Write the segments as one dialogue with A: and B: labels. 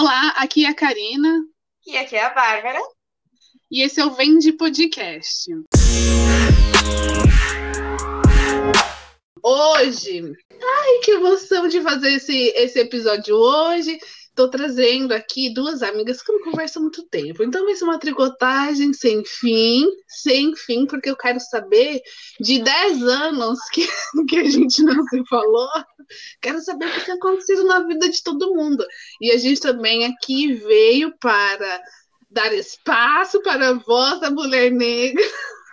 A: Olá, aqui é a Karina.
B: E aqui é a Bárbara.
A: E esse é o Vende Podcast. Hoje, ai que emoção de fazer esse, esse episódio hoje. Tô trazendo aqui duas amigas que não converso há muito tempo. Então vai ser uma tricotagem sem fim, sem fim, porque eu quero saber de 10 anos que, que a gente não se falou. Quero saber o que tem acontecido na vida de todo mundo. E a gente também aqui veio para dar espaço para a voz da mulher negra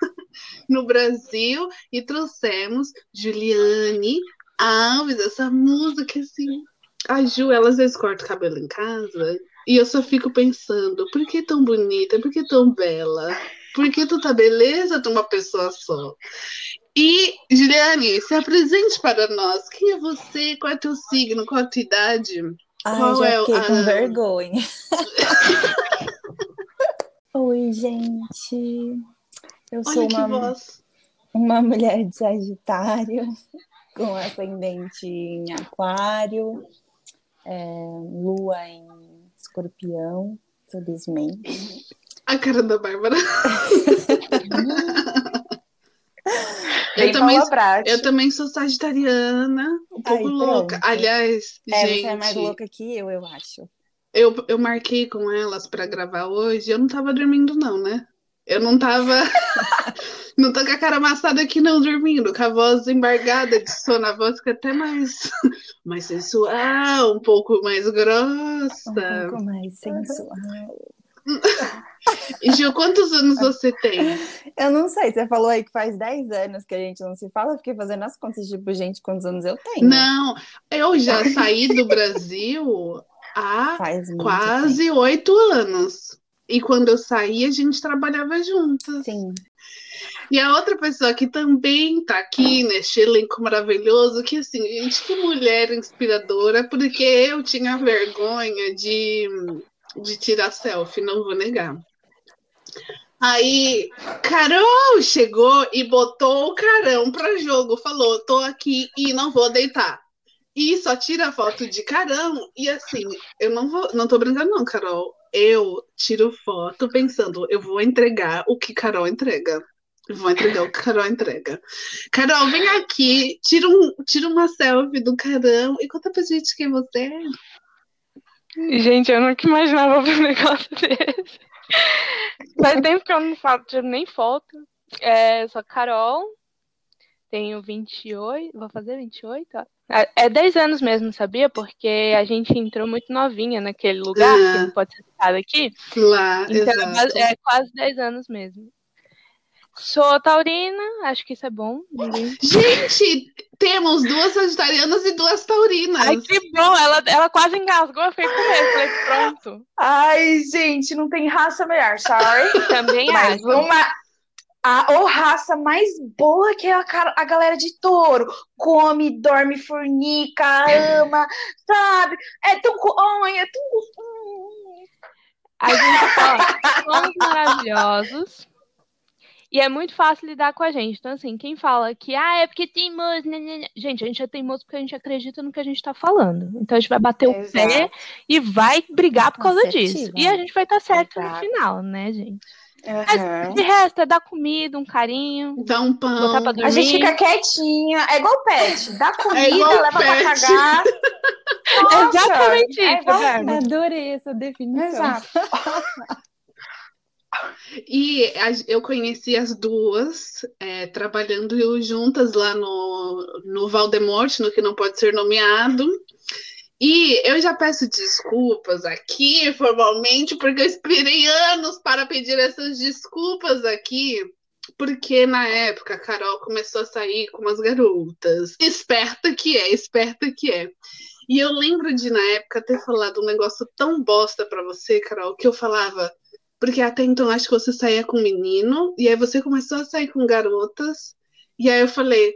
A: no Brasil e trouxemos Juliane Alves, essa música assim a Ju, ela às vezes corta o cabelo em casa e eu só fico pensando, por que tão bonita? Por que tão bela? Por que tanta beleza de uma pessoa só? E, Juliane, se apresente para nós. Quem é você? Qual é teu signo? Qual a tua idade?
C: Ai,
A: Qual
C: já
A: é
C: fiquei
A: a...
C: com vergonha. Oi, gente. Eu
A: Olha
C: sou uma,
A: voz.
C: uma mulher de Sagitário, com ascendente em Aquário, é, Lua em Escorpião, felizmente.
A: A cara da Bárbara. Eu, também, eu também sou sagitariana, um pouco
C: Ai,
A: louca.
C: pronto.
A: Aliás,
C: É,
A: gente,
C: você é mais louca que eu, eu acho.
A: Eu, eu marquei com elas para gravar hoje. Eu não tava dormindo, não, né? Eu não tava. não tô com a cara amassada aqui, não, dormindo. Com a voz embargada de sono. A voz fica até mais, mais sensual, um pouco mais
C: Um
A: grossa.
C: pouco mais sensual.
A: E, Gil, quantos anos você tem?
C: Eu não sei, você falou aí que faz 10 anos que a gente não se fala, eu fiquei fazendo as contas, tipo, gente, quantos anos eu tenho?
A: Não, eu já saí do Brasil há quase oito anos. E quando eu saí, a gente trabalhava juntas.
C: Sim.
A: E a outra pessoa que também tá aqui neste elenco maravilhoso, que assim, gente, que mulher inspiradora, porque eu tinha vergonha de, de tirar selfie, não vou negar. Aí, Carol chegou e botou o carão pra jogo, falou: tô aqui e não vou deitar. E só tira foto de carão, e assim, eu não vou, não tô brincando, não, Carol. Eu tiro foto pensando, eu vou entregar o que Carol entrega. Vou entregar o que Carol entrega. Carol, vem aqui, tira, um, tira uma selfie do carão e conta pra gente quem você é.
D: Gente, eu nunca imaginava um negócio desse. Faz tempo que eu não tiro nem foto. É, sou Carol, tenho 28, vou fazer 28? ó. É é 10 anos mesmo, sabia? Porque a gente entrou muito novinha naquele lugar, que
A: Ah.
D: não pode ser citado aqui.
A: Lá,
D: Então é
A: exato.
D: quase- é quase 10 anos mesmo. Sou taurina, acho que isso é bom. Ninguém...
A: Gente, temos duas sagitarianas e duas taurinas.
D: Ai, que bom! Ela, ela quase engasgou, eu fiquei com medo. Falei, pronto.
B: Ai, gente, não tem raça melhor, sorry.
D: Também
B: Mas
D: acho.
B: uma. A ou raça mais boa que é a, a galera de touro. Come, dorme, fornica, ama, sabe? É tão. Ai, é tão gostoso.
D: A gente ó, somos maravilhosos. E é muito fácil lidar com a gente. Então, assim, quem fala que ah, é porque tem teimoso. né, né, né. Gente, a gente é teimoso porque a gente acredita no que a gente tá falando. Então a gente vai bater o pé
B: Exato.
D: e vai brigar por causa disso. E a gente vai estar certo no
B: Exato.
D: final, né, gente?
B: Aham.
D: De resto, é dar comida, um carinho,
A: Dá um
D: botar
A: pão.
D: pra dormir.
B: A gente fica quietinha, é igual pet. Dá comida,
A: igual
B: leva pra
A: pet.
B: cagar. Nossa,
D: Exatamente
B: é
D: isso,
B: igual-
D: Bárbara.
C: Adorei essa definição.
B: Exato.
A: E a- eu conheci as duas é, trabalhando juntas lá no, no Valdemorte, no que não pode ser nomeado. E eu já peço desculpas aqui formalmente, porque eu esperei anos para pedir essas desculpas aqui, porque na época a Carol começou a sair com umas garotas. Esperta que é, esperta que é. E eu lembro de, na época, ter falado um negócio tão bosta pra você, Carol, que eu falava. Porque até então acho que você saía com menino, e aí você começou a sair com garotas. E aí eu falei: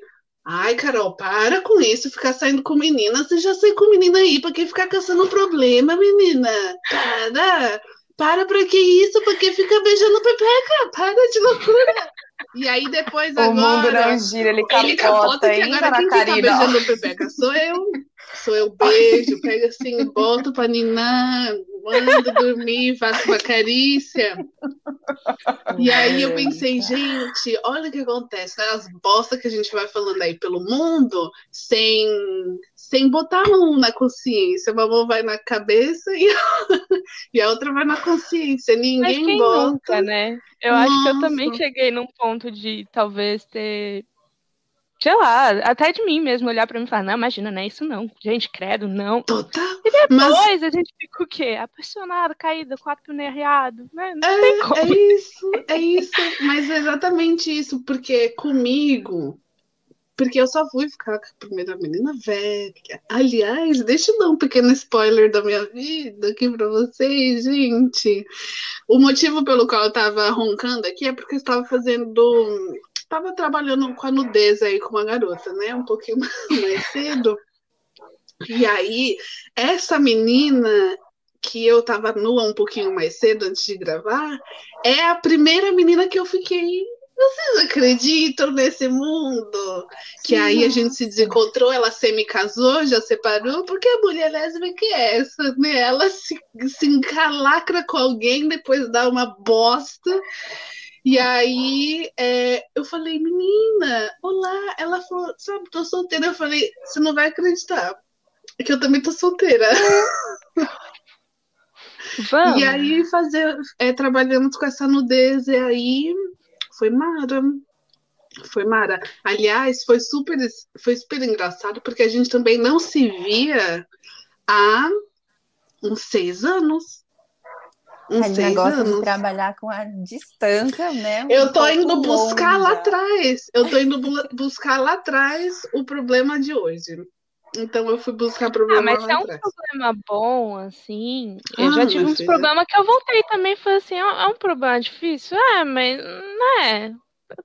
A: Ai, Carol, para com isso, ficar saindo com menina. Você já saiu com menina aí, pra que ficar caçando problema, menina? Para! Para pra que isso? Pra que fica beijando pepeca? Para de loucura! E aí depois
B: O mundo
A: agora.
B: não gira, ele
A: Ele capota
B: capota
A: que agora quem que tá beijando pepeca sou eu. Sou eu, beijo, pego assim, boto pra ninar, Quando dormir, faço uma carícia. E aí eu pensei, gente, olha o que acontece, né? As bostas que a gente vai falando aí pelo mundo, sem, sem botar mão na consciência. Uma mão vai na cabeça e, e a outra vai na consciência. Ninguém bota.
D: nunca, né? Eu acho que eu também
A: Nossa.
D: cheguei num ponto de talvez ter. Sei lá, até de mim mesmo olhar pra mim e falar, não, imagina, não é isso não. Gente, credo, não.
A: Total.
D: E
A: Mas
D: depois a gente fica o quê? Apaixonado, caído, quatro pneus arriados. Né? Não tem
A: é,
D: como.
A: é isso, é isso. Mas é exatamente isso, porque comigo. Porque eu só fui ficar com a primeira menina velha. Aliás, deixa eu dar um pequeno spoiler da minha vida aqui pra vocês, gente. O motivo pelo qual eu tava roncando aqui é porque eu estava fazendo. Estava trabalhando com a nudez aí com uma garota, né? Um pouquinho mais cedo. E aí, essa menina que eu tava nua um pouquinho mais cedo antes de gravar, é a primeira menina que eu fiquei. Vocês acreditam nesse mundo? Que aí a gente se desencontrou, ela semi-casou, já separou, porque a mulher lésbica é essa, né? Ela se, se encalacra com alguém, depois dá uma bosta. E aí é, eu falei, menina, olá. Ela falou, sabe, tô solteira. Eu falei, você não vai acreditar. Que eu também tô solteira.
D: Vamos.
A: E aí fazer, é, trabalhamos com essa nudez, e aí foi mara. Foi mara. Aliás, foi super, foi super engraçado, porque a gente também não se via há uns seis anos. Uns
C: Aquele
A: seis
C: negócio de
A: anos.
C: trabalhar com a distância, né? um
A: Eu tô indo buscar lá atrás. Eu tô indo bu- buscar lá atrás o problema de hoje. Então eu fui buscar
D: Ah,
A: problema
D: mas se
A: lá
D: é um
A: atrás.
D: problema bom, assim. Eu
A: Ah,
D: já tive uns
A: filha.
D: problemas que eu voltei também. Foi assim, é é um problema difícil? É, mas, né?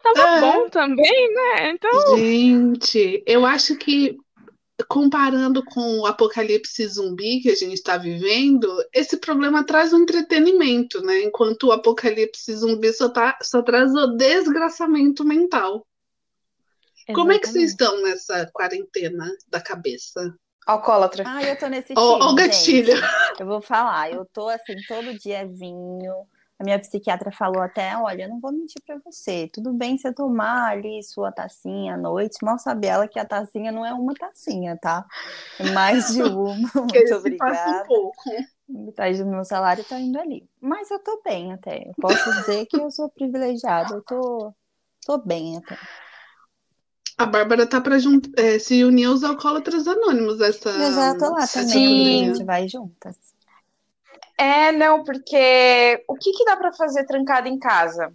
D: Tava
A: É.
D: bom também, né? Então,
A: Gente, eu acho que comparando com o apocalipse zumbi que a gente está vivendo, esse problema traz um entretenimento, né? Enquanto o apocalipse zumbi só, tá, só traz o desgraçamento mental. Como é que vocês
D: exatamente.
A: estão nessa quarentena da cabeça?
B: Alcoólatra.
C: Ah, eu tô nesse
A: Ó, o gatilho.
C: gente. Eu vou falar, eu tô assim, todo dia vinho. A minha psiquiatra falou até, olha, eu não vou mentir pra você. Tudo bem você tomar ali sua tacinha à noite, mal sabe ela que a tacinha não é uma tacinha, tá? É mais de uma. Muito
A: passa um
C: obrigada.
A: pouco.
C: Metade do meu salário tá indo ali. Mas eu tô bem até. Eu posso dizer que eu sou privilegiada. Eu tô, tô bem até.
A: A Bárbara tá para se unir aos alcoólatras anônimos essa
C: Eu já tô lá também,
B: Sim.
C: a gente vai juntas.
B: É, não, porque o que que dá pra fazer trancado em casa?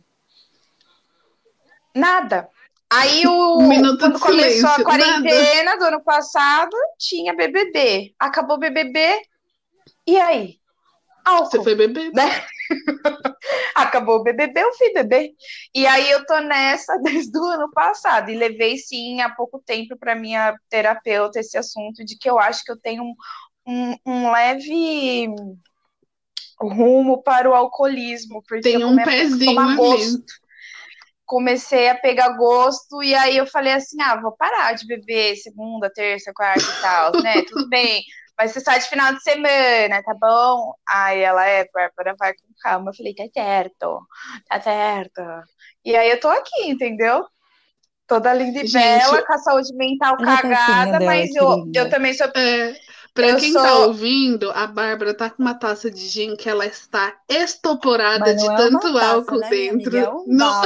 B: Nada. Aí o
A: Um
B: quando começou a
A: silêncio,
B: quarentena do ano passado, tinha BBB. Acabou BBB. E aí?
A: Você
B: Álcool,
A: foi beber?
B: né? Acabou o BBB, eu fui beber. E aí eu tô nessa desde o ano passado e levei sim há pouco tempo para minha terapeuta esse assunto de que eu acho que eu tenho um, um, um leve rumo para o alcoolismo, porque
A: Tem um
B: a
A: pezinho
B: gosto. Comecei a pegar gosto e aí eu falei assim, ah, vou parar de beber segunda, terça, quarta e tal, né? Tudo bem, mas você sai de final de semana, tá bom? Aí ela é, Bárbara, vai com calma. Eu falei, tá certo, tá certo. E aí eu tô aqui, entendeu? Toda linda e
A: Gente,
B: bela, com a saúde mental cagada,
C: dela,
B: mas eu, eu também sou
A: É, para
B: Eu
A: quem
B: sou-
A: tá ouvindo, a Bárbara tá com uma taça de gin que ela está estoporada de
C: é
A: tanto
C: taça,
A: álcool
C: né,
A: dentro.
C: amiga? É um
A: Não-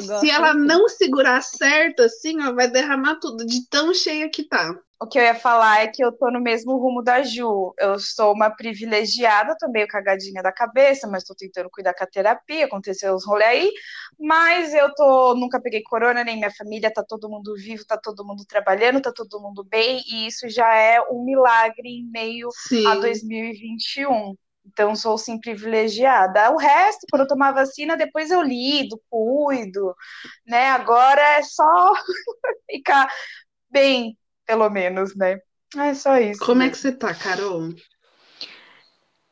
A: se ela
C: assim.
A: não segurar certo, assim, ó, vai derramar tudo de tão cheia que tá.
B: O que eu ia falar é que eu tô no mesmo rumo da Ju. Eu sou uma privilegiada, tô meio cagadinha da cabeça, mas tô tentando cuidar com a terapia, aconteceu uns rolê aí. Mas eu tô, nunca peguei corona, nem minha família, tá todo mundo vivo, tá todo mundo trabalhando, tá todo mundo bem, e isso já é um milagre em meio
A: Sim.
B: a 2021. Então, sou sim privilegiada. O resto, quando eu tomar vacina, depois eu lido, cuido, né? Agora é só ficar bem, pelo menos, né? É só isso.
A: Como é
B: né?
A: que você tá, Carol?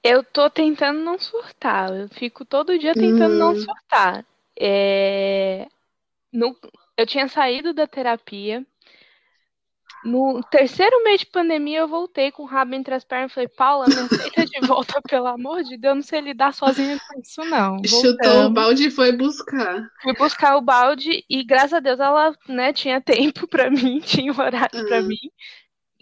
D: Eu tô tentando não surtar. Eu fico todo dia tentando não
A: Hum.
D: surtar. É, no- Eu tinha saído da terapia. No terceiro mês de pandemia, eu voltei com o rabo entre as pernas e falei, Paula, me aceita de volta, pelo amor de Deus, não sei lidar sozinha com isso, não.
A: Chutou o
D: Voltamos.
A: balde e foi buscar.
D: Fui buscar o balde e, graças a Deus, ela né, tinha tempo pra mim, tinha horário pra
A: Hum.
D: mim.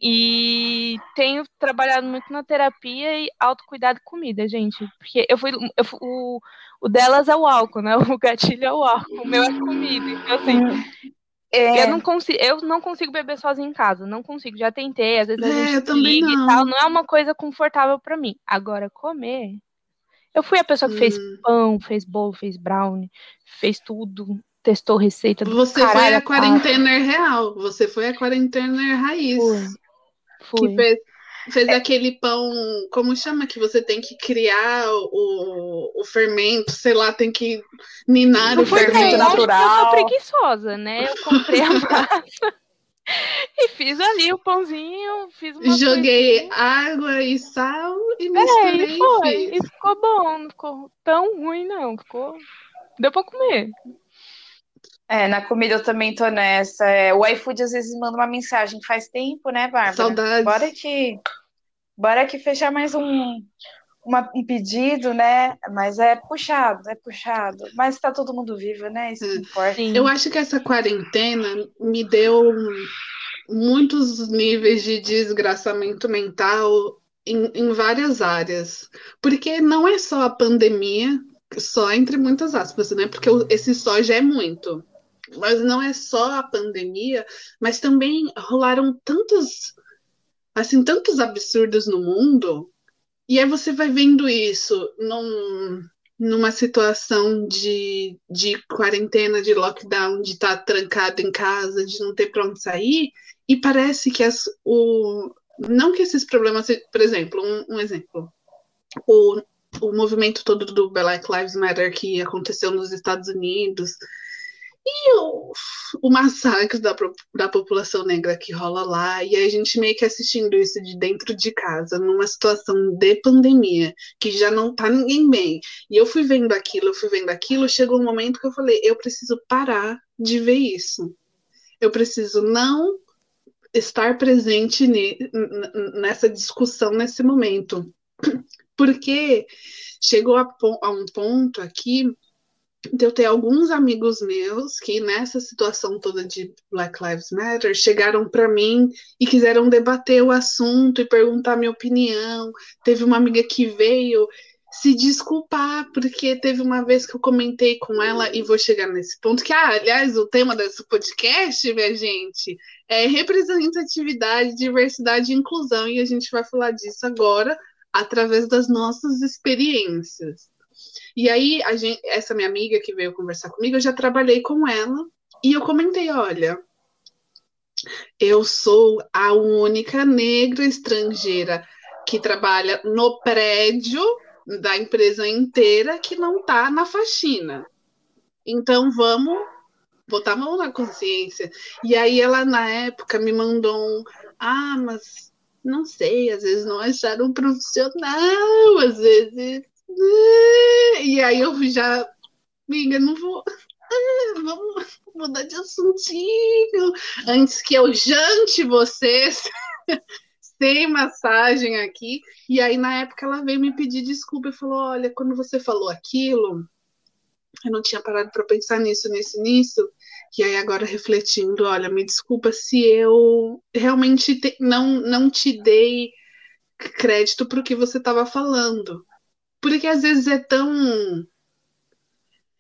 D: E tenho trabalhado muito na terapia e autocuidado e comida, gente. Porque eu fui. Eu fui- o, o delas é o álcool, né? O gatilho é o álcool, o meu é comida. Então, assim,
B: É,
D: eu não consigo, eu não consigo beber sozinha em casa, não consigo. Já tentei, às vezes a
A: É,
D: gente
A: eu
D: se
A: também
D: liga
A: não.
D: e tal, não é uma coisa confortável pra mim. Agora comer, eu fui a pessoa que fez
A: Hum.
D: pão, fez bolo, fez brownie, fez tudo, testou receita
A: Você foi
D: caralho
A: a
D: a
A: quarentena real. Você foi a quarentena raiz.
D: Fui,
A: Que
D: fui.
A: Fez, fez aquele pão, como chama? Que você tem que criar o, o fermento, sei lá, tem que ninar
B: Não
A: o
B: fermento
A: fermento.
D: eu, eu
B: natural.
D: sou preguiçosa, né? Eu comprei a massa e fiz ali o pãozinho, fiz
A: Joguei
D: coisinha.
A: água e sal e
D: É,
A: misturei
D: e
A: e
D: foi.
A: fiz.
D: E ficou bom, não ficou tão ruim, não. Ficou. Deu pra comer.
B: É, na comida eu também tô nessa. É, o iFood às vezes manda uma mensagem. Faz tempo, né, Bárbara?
A: Saudades.
B: Bora que, bora que fechar mais um, uma- um pedido, né? Mas é puxado, é puxado. Mas tá todo mundo vivo, né? Isso que
A: É.
B: importa.
D: Sim.
A: Eu acho que essa quarentena me deu muitos níveis de desgraçamento mental em, em várias áreas. Porque não é só a pandemia, só entre muitas aspas, né? Porque esse só já é muito. Mas não é só a pandemia, mas também rolaram tantos, assim, tantos absurdos no mundo. E aí você vai vendo isso num, numa situação de, de quarentena, de lockdown, de estar trancado em casa, de não ter para onde sair, e parece que as, o, não que esses problemas, por exemplo, um, um exemplo, o, o movimento todo do Black Lives Matter que aconteceu nos Estados Unidos, e o, o massacre da, da população negra que rola lá, e a gente meio que assistindo isso de dentro de casa, numa situação de pandemia, que já não tá ninguém bem. E eu fui vendo aquilo, eu fui vendo aquilo, chegou um momento que eu falei, eu preciso parar de ver isso. Eu preciso não estar presente nessa discussão nesse momento. Porque chegou a, a um ponto aqui de eu ter alguns amigos meus que nessa situação toda de Black Lives Matter chegaram para mim e quiseram debater o assunto e perguntar minha opinião. Teve uma amiga que veio se desculpar porque teve uma vez que eu comentei com ela e vou chegar nesse ponto que, ah, aliás, o tema desse podcast, minha gente, é representatividade, diversidade e inclusão e a gente vai falar disso agora através das nossas experiências. E aí, gente, essa minha amiga que veio conversar comigo, eu já trabalhei com ela e eu comentei: olha, eu sou a única negra estrangeira que trabalha no prédio da empresa inteira que não está na faxina. Então vamos botar a mão na consciência. E aí ela na época me mandou um, ah, mas não sei, às vezes não acharam um profissional, às vezes. E aí eu já, amiga, não vou. Vamos mudar de assuntinho antes que eu jante vocês sem massagem aqui. E aí, na época, ela veio me pedir desculpa e falou: Olha, quando você falou aquilo, eu não tinha parado para pensar nisso, nisso, nisso. E aí, agora refletindo, olha, me desculpa se eu realmente te- não, não te dei crédito para o que você estava falando. Porque às vezes é tão.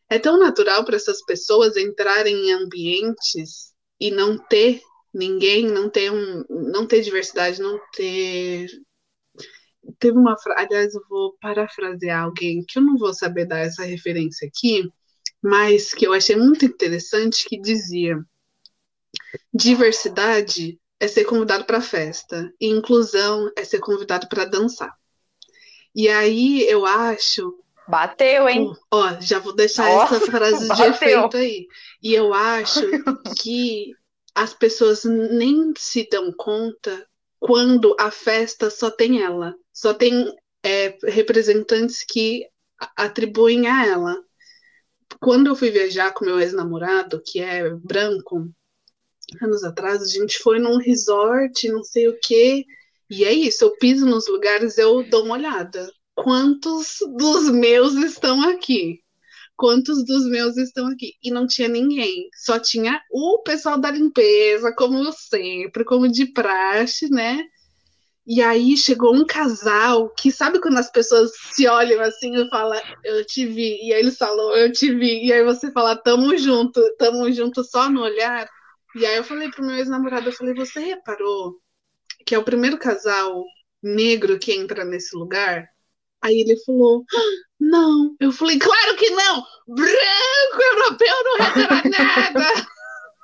A: É tão natural para essas pessoas entrarem em ambientes e não ter ninguém, não ter um, não ter diversidade, não ter. Teve uma frase, aliás, eu vou parafrasear alguém que eu não vou saber dar essa referência aqui, mas que eu achei muito interessante que dizia: diversidade é ser convidado para festa, e inclusão é ser convidado para dançar. E aí eu acho
B: Bateu, hein?
A: Ó, já vou deixar
B: Ó,
A: essa frase de
B: bateu.
A: efeito aí. E eu acho que as pessoas nem se dão conta quando a festa só tem ela, só tem é, representantes que atribuem a ela. Quando eu fui viajar com meu ex-namorado, que é branco, anos atrás, a gente foi num resort, não sei o quê. E é isso, eu piso nos lugares, eu dou uma olhada. Quantos dos meus estão aqui? Quantos dos meus estão aqui? E não tinha ninguém, só tinha o pessoal da limpeza, como sempre, como de praxe, né? E aí chegou um casal que sabe quando as pessoas se olham assim e falam, eu te vi, e aí eles falam, eu te vi, e aí você fala, tamo junto, tamo junto só no olhar. E aí eu falei pro meu ex-namorado, eu falei, você reparou que é o primeiro casal negro que entra nesse lugar? Aí ele falou, ah, não. Eu falei, claro que não! Branco, europeu não repara nada!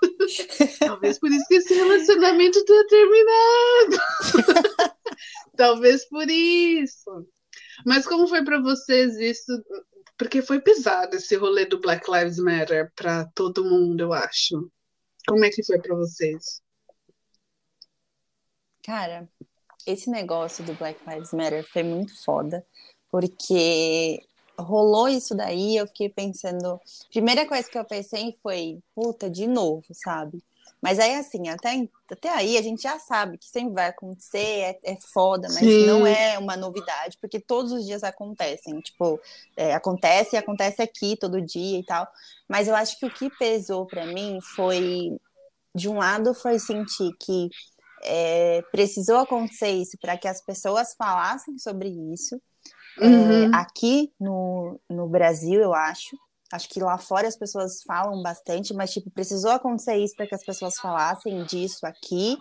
A: Talvez por isso que esse relacionamento tenha terminado. Talvez por isso. Mas como foi para vocês isso? Porque foi pesado esse rolê do Black Lives Matter para todo mundo, eu acho. Como é que foi para vocês?
C: Cara, esse negócio do Black Lives Matter foi muito foda, porque rolou isso daí, eu fiquei pensando. Primeira coisa que eu pensei foi, puta, de novo, sabe? Mas aí, assim, até, até aí a gente já sabe que sempre vai acontecer, é, é foda, mas Sim. não é uma novidade, porque todos os dias acontecem. Tipo, é, acontece e acontece aqui todo dia e tal. Mas eu acho que o que pesou para mim foi, de um lado, foi sentir que é, precisou acontecer isso para que as pessoas falassem sobre isso. É, uhum. aqui no, no Brasil, eu acho. Acho que lá fora as pessoas falam bastante, mas tipo, precisou acontecer isso para que as pessoas falassem disso aqui.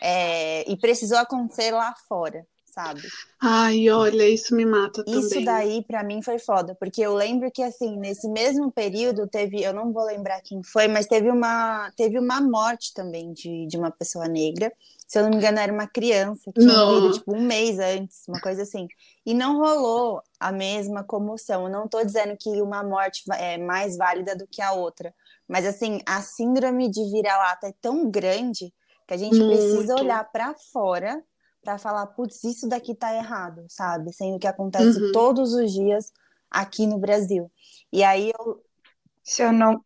C: É, e precisou acontecer lá fora, sabe?
A: Ai, olha, isso me mata também.
C: Isso daí para mim foi foda, porque eu lembro que assim, nesse mesmo período teve, eu não vou lembrar quem foi, mas teve uma teve uma morte também de, de uma pessoa negra se eu não me engano, era uma criança que tinha morrido, tipo, um mês antes, uma coisa assim. E não rolou a mesma comoção. Eu não estou dizendo que uma morte é mais válida do que a outra. Mas, assim, a síndrome de vira-lata é tão grande que a gente Muito. precisa olhar para fora para falar, putz, isso daqui tá errado, sabe? Sendo que acontece uhum. todos os dias aqui no Brasil. E aí eu.
B: Se eu não,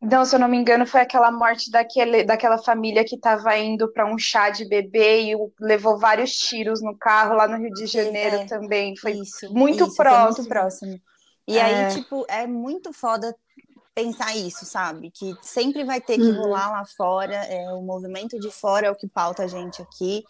B: não, se eu não me engano, foi aquela morte daquele, daquela família que estava indo para um chá de bebê e levou vários tiros no carro lá no Rio de Janeiro é, também. Foi isso, muito isso, próximo.
C: muito próximo. E é. aí, tipo, é muito foda pensar isso, sabe? Que sempre vai ter que uhum. rolar lá fora, é, o movimento de fora é o que pauta a gente aqui.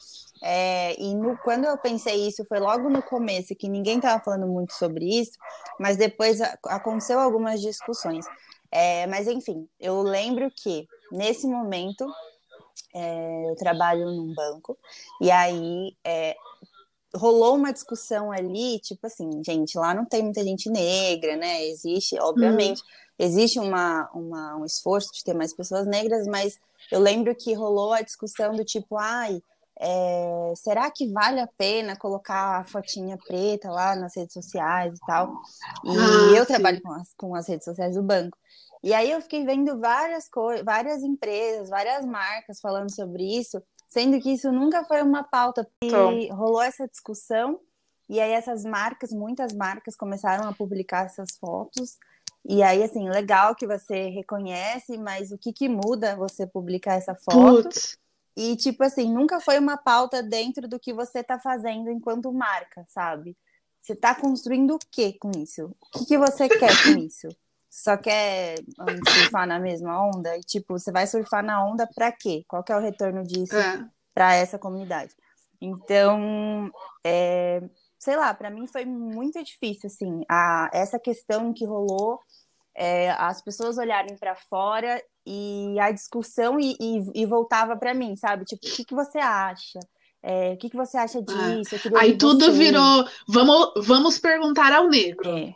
C: É, e no, quando eu pensei isso, foi logo no começo, que ninguém estava falando muito sobre isso, mas depois aconteceu algumas discussões. É, mas enfim, eu lembro que nesse momento é, eu trabalho num banco e aí é, rolou uma discussão ali, tipo assim, gente, lá não tem muita gente negra, né? Existe, obviamente, uhum. existe uma, uma, um esforço de ter mais pessoas negras, mas eu lembro que rolou a discussão do tipo, ai, é, será que vale a pena colocar a fotinha preta lá nas redes sociais e tal? E ah, eu sim. trabalho com as, com as redes sociais do banco. E aí eu fiquei vendo várias coisas, várias empresas, várias marcas falando sobre isso, sendo que isso nunca foi uma pauta. E rolou essa discussão, e aí essas marcas, muitas marcas começaram a publicar essas fotos. E aí, assim, legal que você reconhece, mas o que, que muda você publicar essa foto? Putz. E, tipo assim, nunca foi uma pauta dentro do que você está fazendo enquanto marca, sabe? Você está construindo o que com isso? O que, que você quer com isso? só quer surfar na mesma onda e tipo, você vai surfar na onda para quê? Qual que é o retorno disso é. para essa comunidade? Então, é, sei lá, para mim foi muito difícil assim, a, essa questão que rolou, é, as pessoas olharem para fora e a discussão e, e, e voltava para mim, sabe? Tipo, o que, que você acha? É, o que, que você acha é. disso?
A: Aí tudo você... virou. Vamos, vamos perguntar ao negro. É.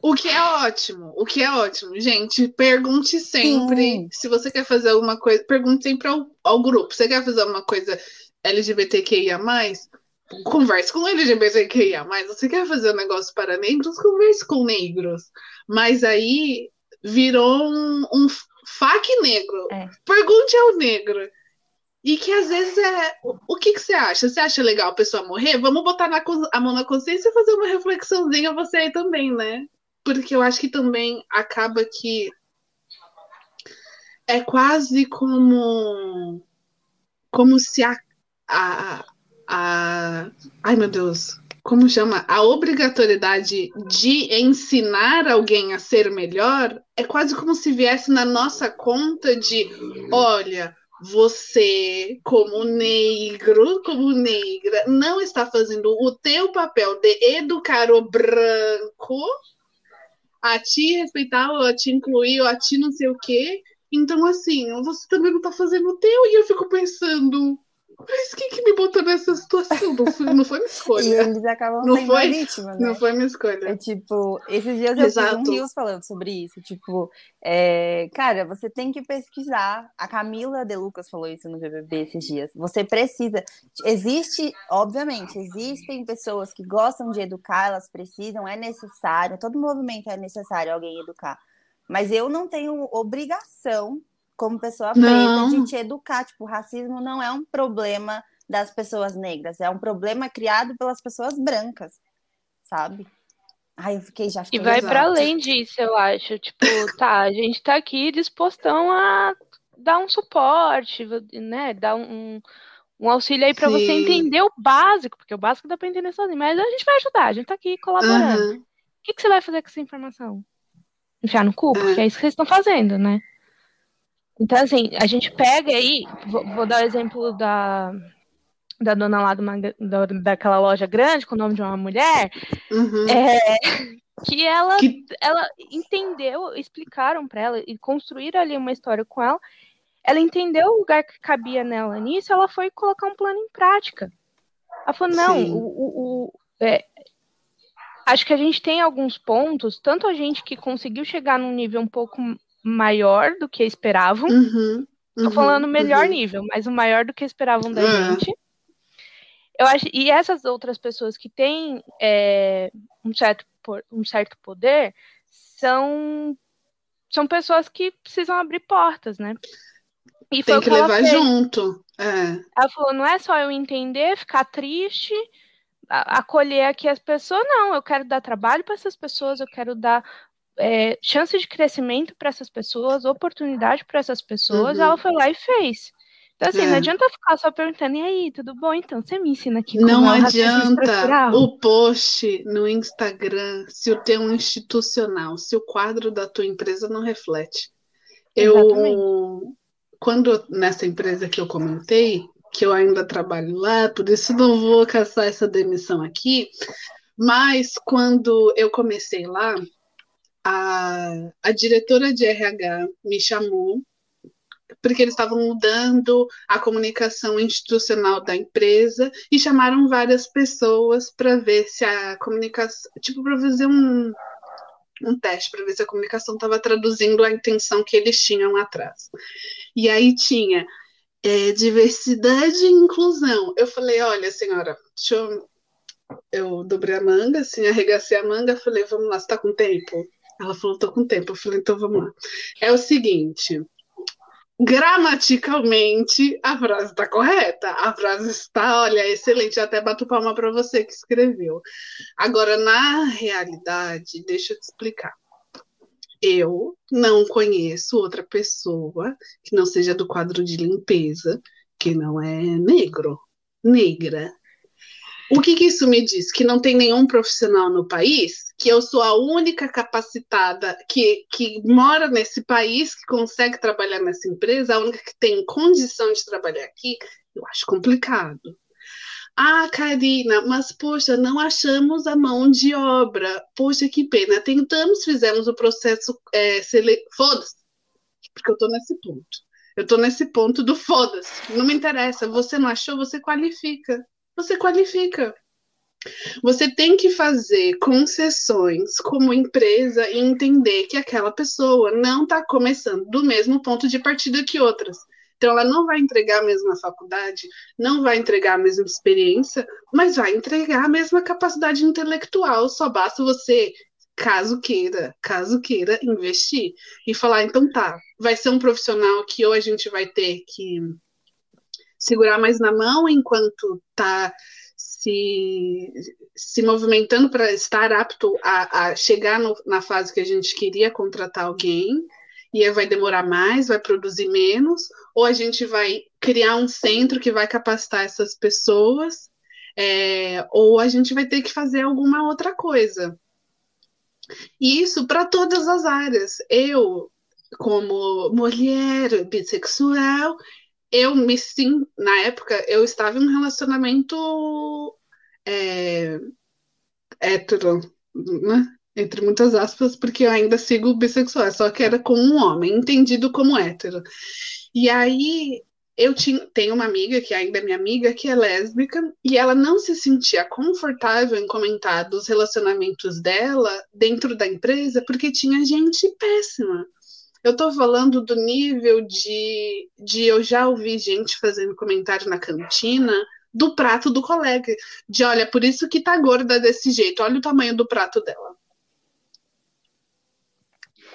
A: O que é ótimo, o que é ótimo. Gente, pergunte sempre. Sim. Se você quer fazer alguma coisa, pergunte sempre ao, ao grupo. Você quer fazer alguma coisa LGBTQIA? Converse com LGBTQIA. Você quer fazer um negócio para negros? Converse com negros. Mas aí virou um, um fac negro. É. Pergunte ao negro. E que às vezes é. O que, que você acha? Você acha legal a pessoa morrer? Vamos botar na, a mão na consciência e fazer uma reflexãozinha você aí também, né? porque eu acho que também acaba que é quase como como se a, a, a ai meu Deus, como chama? A obrigatoriedade de ensinar alguém a ser melhor é quase como se viesse na nossa conta de, olha, você, como negro, como negra, não está fazendo o teu papel de educar o branco a te respeitar, ou a te incluir, ou a te não sei o quê. Então, assim, você também não está fazendo o teu. E eu fico pensando, mas quem que me botou nessa situação? Não foi, não foi minha escolha.
C: E eles acabam
A: Não
C: sendo
A: foi?
C: vítima, né?
A: Não foi minha escolha.
C: É tipo, esses dias eu
A: Exato.
C: fiz um Reels falando sobre isso. Tipo, é, cara, você tem que pesquisar. A Camila De Lucas falou isso no BBB esses dias. Você precisa. Existe, obviamente, existem pessoas que gostam de educar, elas precisam, é necessário. Todo movimento é necessário alguém educar. Mas eu não tenho obrigação, como pessoa preta,
A: Não.
C: de te educar. Tipo, racismo não é um problema das pessoas negras, é um problema criado pelas pessoas brancas, sabe? Ai, eu fiquei já
D: E
C: fiquei
D: vai
A: Exato.
D: para além disso, eu acho. Tipo, tá, a gente tá aqui dispostão a dar um suporte, né? Dar um, um auxílio aí para você entender o básico, porque o básico dá pra entender sozinho, mas a gente vai ajudar, a gente tá aqui colaborando.
A: Aham.
D: O que, que você vai fazer com essa informação? Enfiar no cu? Porque
A: É.
D: é isso que vocês estão fazendo, né? Então, assim, a gente pega aí, vou, vou dar o exemplo da, da dona lá uma- da, daquela loja grande com o nome de uma mulher,
A: Uhum.
D: é, que ela,
A: Que-
D: ela entendeu, explicaram pra ela e construíram ali uma história com ela. Ela entendeu o lugar que cabia nela nisso, ela foi colocar um plano em prática. Ela falou, não,
A: Sim.
D: o, o, o- é, acho que a gente tem alguns pontos, tanto a gente que conseguiu chegar num nível um pouco maior do que esperavam,
A: Uhum.
D: Tô
A: Uhum.
D: falando melhor
A: Uhum.
D: nível, mas o maior do que esperavam da
A: É.
D: gente. Eu acho, e essas outras pessoas que têm é, um, certo, um certo poder são, são pessoas que precisam abrir portas, né? E
A: Tem que levar junto. É.
D: Ela falou, não é só eu entender, ficar triste, acolher aqui as pessoas, não. Eu quero dar trabalho para essas pessoas, eu quero dar é, chance de crescimento para essas pessoas, oportunidade para essas pessoas.
A: Uhum.
D: Ela foi lá e fez. Então, assim,
A: É.
D: não adianta ficar só perguntando, e aí, tudo bom? Então, você me ensina aqui como
A: Não
D: é
A: adianta o post no Instagram se o teu institucional, se o quadro da tua empresa não reflete. Eu,
D: Exatamente.
A: quando nessa empresa que eu comentei, que eu ainda trabalho lá, por isso não vou caçar essa demissão aqui, mas quando eu comecei lá, a, a diretora de RH me chamou porque eles estavam mudando a comunicação institucional da empresa e chamaram várias pessoas para ver se a comunicação, tipo, para fazer um, um teste, para ver se a comunicação estava traduzindo a intenção que eles tinham atrás. E aí tinha é, diversidade e inclusão. Eu falei, olha, senhora, deixa eu. Eu dobrei a manga, assim, arregacei a manga, falei, vamos lá, você tá com tempo? Ela falou, tô com tempo. Eu falei, então vamos lá. É o seguinte, gramaticalmente a frase está correta. A frase está, olha, excelente. Até bato palma para você que escreveu. Agora, na realidade, deixa eu te explicar. Eu não conheço outra pessoa que não seja do quadro de limpeza que não é negro, negra. O que, que isso me diz? Que não tem nenhum profissional no país, que eu sou a única capacitada que, que mora nesse país, que consegue trabalhar nessa empresa, a única que tem condição de trabalhar aqui, eu acho complicado. Ah, Karina, mas poxa, não achamos a mão de obra. Poxa, que pena. Tentamos, fizemos o processo. É, sele... Foda-se, porque eu tô nesse ponto. Eu tô nesse ponto do foda-se. Não me interessa. Você não achou, você qualifica você qualifica. Você tem que fazer concessões como empresa e entender que aquela pessoa não está começando do mesmo ponto de partida que outras. Então, ela não vai entregar a mesma faculdade, não vai entregar a mesma experiência, mas vai entregar a mesma capacidade intelectual. Só basta você, caso queira, caso queira, investir e falar: então tá, vai ser um profissional que ou a gente vai ter que segurar mais na mão enquanto está se, se movimentando para estar apto a, a chegar no, na fase que a gente queria contratar alguém. e vai demorar mais, vai produzir menos, ou a gente vai criar um centro que vai capacitar essas pessoas, é, ou a gente vai ter que fazer alguma outra coisa. E isso para todas as áreas. Eu, como mulher bissexual, eu me sim, na época eu estava em um relacionamento é, hétero, né? Entre muitas aspas, porque eu ainda sigo bissexual, só que era com um homem, entendido como hétero. E aí eu tinha, tenho uma amiga, que ainda é minha amiga, que é lésbica, e ela não se sentia confortável em comentar dos relacionamentos dela dentro da empresa, porque tinha gente péssima. Eu tô falando do nível de, de eu já ouvi gente fazendo comentário na cantina do prato do colega. De olha, por isso que tá gorda desse jeito, olha o tamanho do prato dela.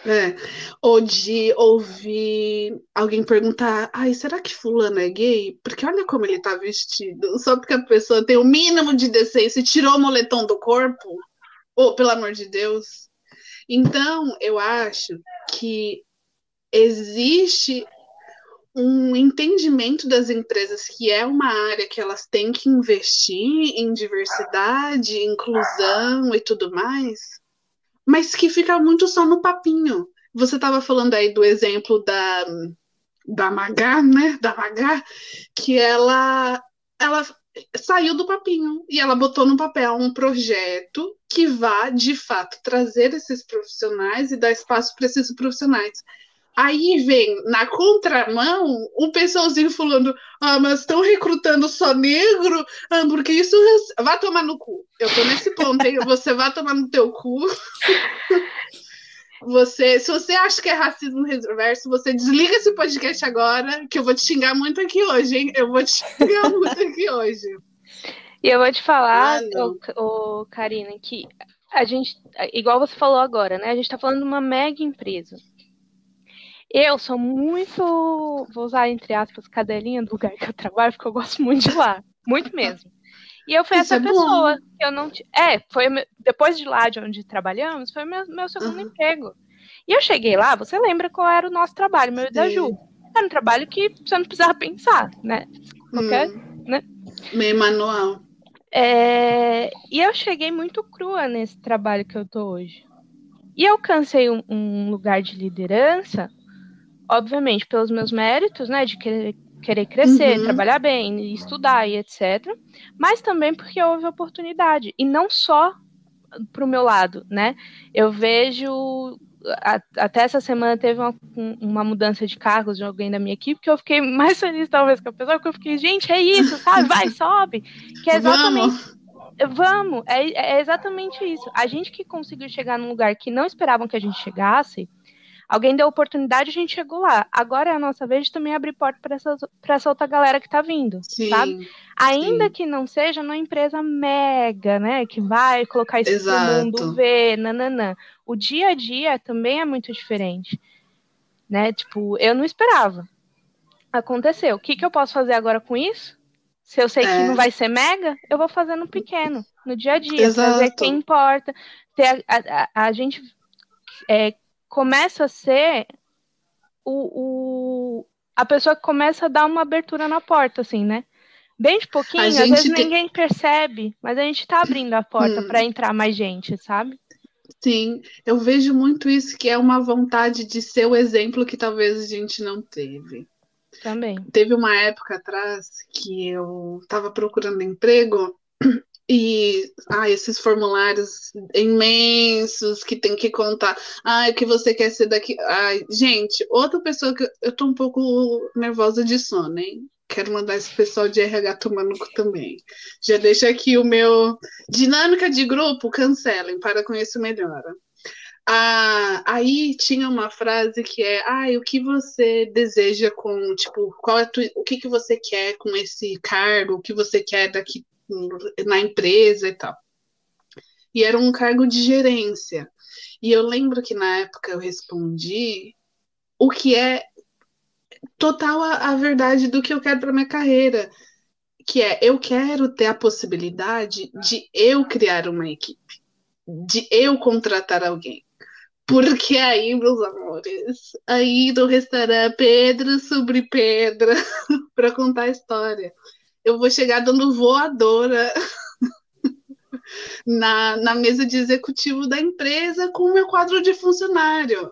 A: É. Ou de ouvir alguém perguntar, ai, será que fulano é gay? Porque olha como ele tá vestido. Só porque a pessoa tem o mínimo de decência e tirou o moletom do corpo. Oh, pelo amor de Deus. Então, eu acho que existe um entendimento das empresas que é uma área que elas têm que investir em diversidade, inclusão e tudo mais, mas que fica muito só no papinho. Você estava falando aí do exemplo da, da Magá, né? Da Magá, que ela, ela saiu do papinho e ela botou no papel um projeto que vá, de fato, trazer esses profissionais e dar espaço para esses profissionais. Aí vem na contramão um pessoalzinho falando: Ah, mas estão recrutando só negro? Ah, porque isso. Vá tomar no cu. Eu tô nesse ponto, hein? Você vai tomar no teu cu. Você, se você acha que é racismo reverso, você desliga esse podcast agora, que eu vou te xingar muito aqui hoje, hein? Eu vou te xingar muito aqui hoje.
D: E eu vou te falar, ah, ô, Karina, que a gente, igual você falou agora, né? A gente tá falando de uma mega empresa. Eu sou muito, vou usar entre aspas, cadelinha do lugar que eu trabalho, porque eu gosto muito de lá. Muito mesmo. E eu fui Isso essa é pessoa bom. que eu não. É, foi depois de lá de onde trabalhamos, foi meu, meu segundo uhum. emprego. E eu cheguei lá, você lembra qual era o nosso trabalho, meu e da Ju? Era um trabalho que você não precisava pensar, né? Qualquer, hum. né?
A: Meio manual.
D: É, e eu cheguei muito crua nesse trabalho que eu tô hoje. E eu cansei um, um lugar de liderança obviamente, pelos meus méritos, né, de querer, querer crescer, uhum. trabalhar bem, estudar e etc. Mas também porque houve oportunidade. E não só para o meu lado, né? Eu vejo. Até essa semana teve uma, uma mudança de cargos de alguém da minha equipe que eu fiquei mais feliz, talvez, com a pessoa, porque eu fiquei, gente, é isso, sabe? Vai, sobe. Que é exatamente. Vamos. Vamos, é, é exatamente isso. A gente que conseguiu chegar num lugar que não esperavam que a gente chegasse, Alguém deu oportunidade, a gente chegou lá. Agora é a nossa vez de também abrir porta para essa, essa outra galera que está vindo, sim, sabe? Ainda sim. que não seja numa empresa mega, né? Que vai colocar isso Exato. mundo ver, nananã. O dia a dia também é muito diferente, né? Tipo, eu não esperava. Aconteceu. O que, que eu posso fazer agora com isso? Se eu sei é. que não vai ser mega, eu vou fazer no pequeno, no dia a dia, Exato. fazer quem importa. Ter a, a, a, a gente é, começa a ser o, o, a pessoa que começa a dar uma abertura na porta, assim, né? Bem de pouquinho, às vezes tem... ninguém percebe, mas a gente tá abrindo a porta hum. para entrar mais gente, sabe?
A: Sim, eu vejo muito isso, que é uma vontade de ser o exemplo que talvez a gente não teve.
D: Também.
A: Teve uma época atrás que eu estava procurando emprego e ah, esses formulários imensos que tem que contar. Ah, o que você quer ser daqui. Ai, gente, outra pessoa que eu tô um pouco nervosa de sono, hein? Quero mandar esse pessoal de RH tomar no cu também. Já deixa aqui o meu. Dinâmica de grupo, cancelem, para com isso melhora. Ah, aí tinha uma frase que é, ah, o que você deseja com, tipo, qual é tu, o que, que você quer com esse cargo, o que você quer daqui na empresa e tal. E era um cargo de gerência. E eu lembro que na época eu respondi o que é total a, a verdade do que eu quero para minha carreira, que é eu quero ter a possibilidade de eu criar uma equipe, de eu contratar alguém. Porque aí, meus amores, aí no restaurante Pedra sobre Pedra para contar a história. Eu vou chegar dando voadora na, na mesa de executivo da empresa com o meu quadro de funcionário.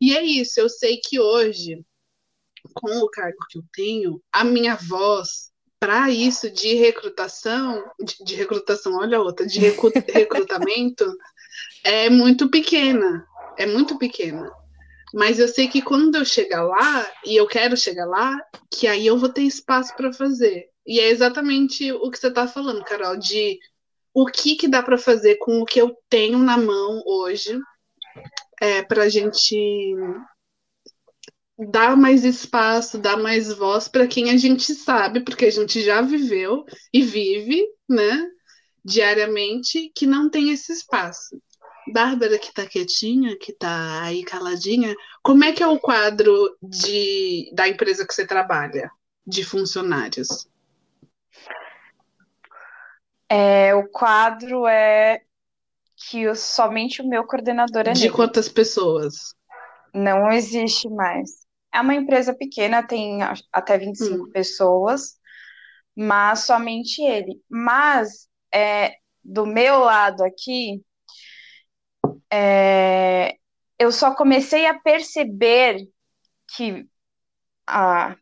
A: E é isso, eu sei que hoje, com o cargo que eu tenho, a minha voz para isso de recrutação, de, de, recrutação, olha a outra, de recrutamento, é muito pequena é muito pequena. Mas eu sei que quando eu chegar lá, e eu quero chegar lá, que aí eu vou ter espaço para fazer. E é exatamente o que você está falando, Carol, de o que, que dá para fazer com o que eu tenho na mão hoje é, para a gente dar mais espaço, dar mais voz para quem a gente sabe, porque a gente já viveu e vive, né, diariamente, que não tem esse espaço. Bárbara, que tá quietinha, que tá aí caladinha, como é que é o quadro de, da empresa que você trabalha, de funcionários?
B: É, o quadro é que somente o meu coordenador é
A: De
B: negro.
A: quantas pessoas?
B: Não existe mais. É uma empresa pequena, tem até 25 hum. pessoas, mas somente ele. Mas é, do meu lado aqui, é, eu só comecei a perceber que a,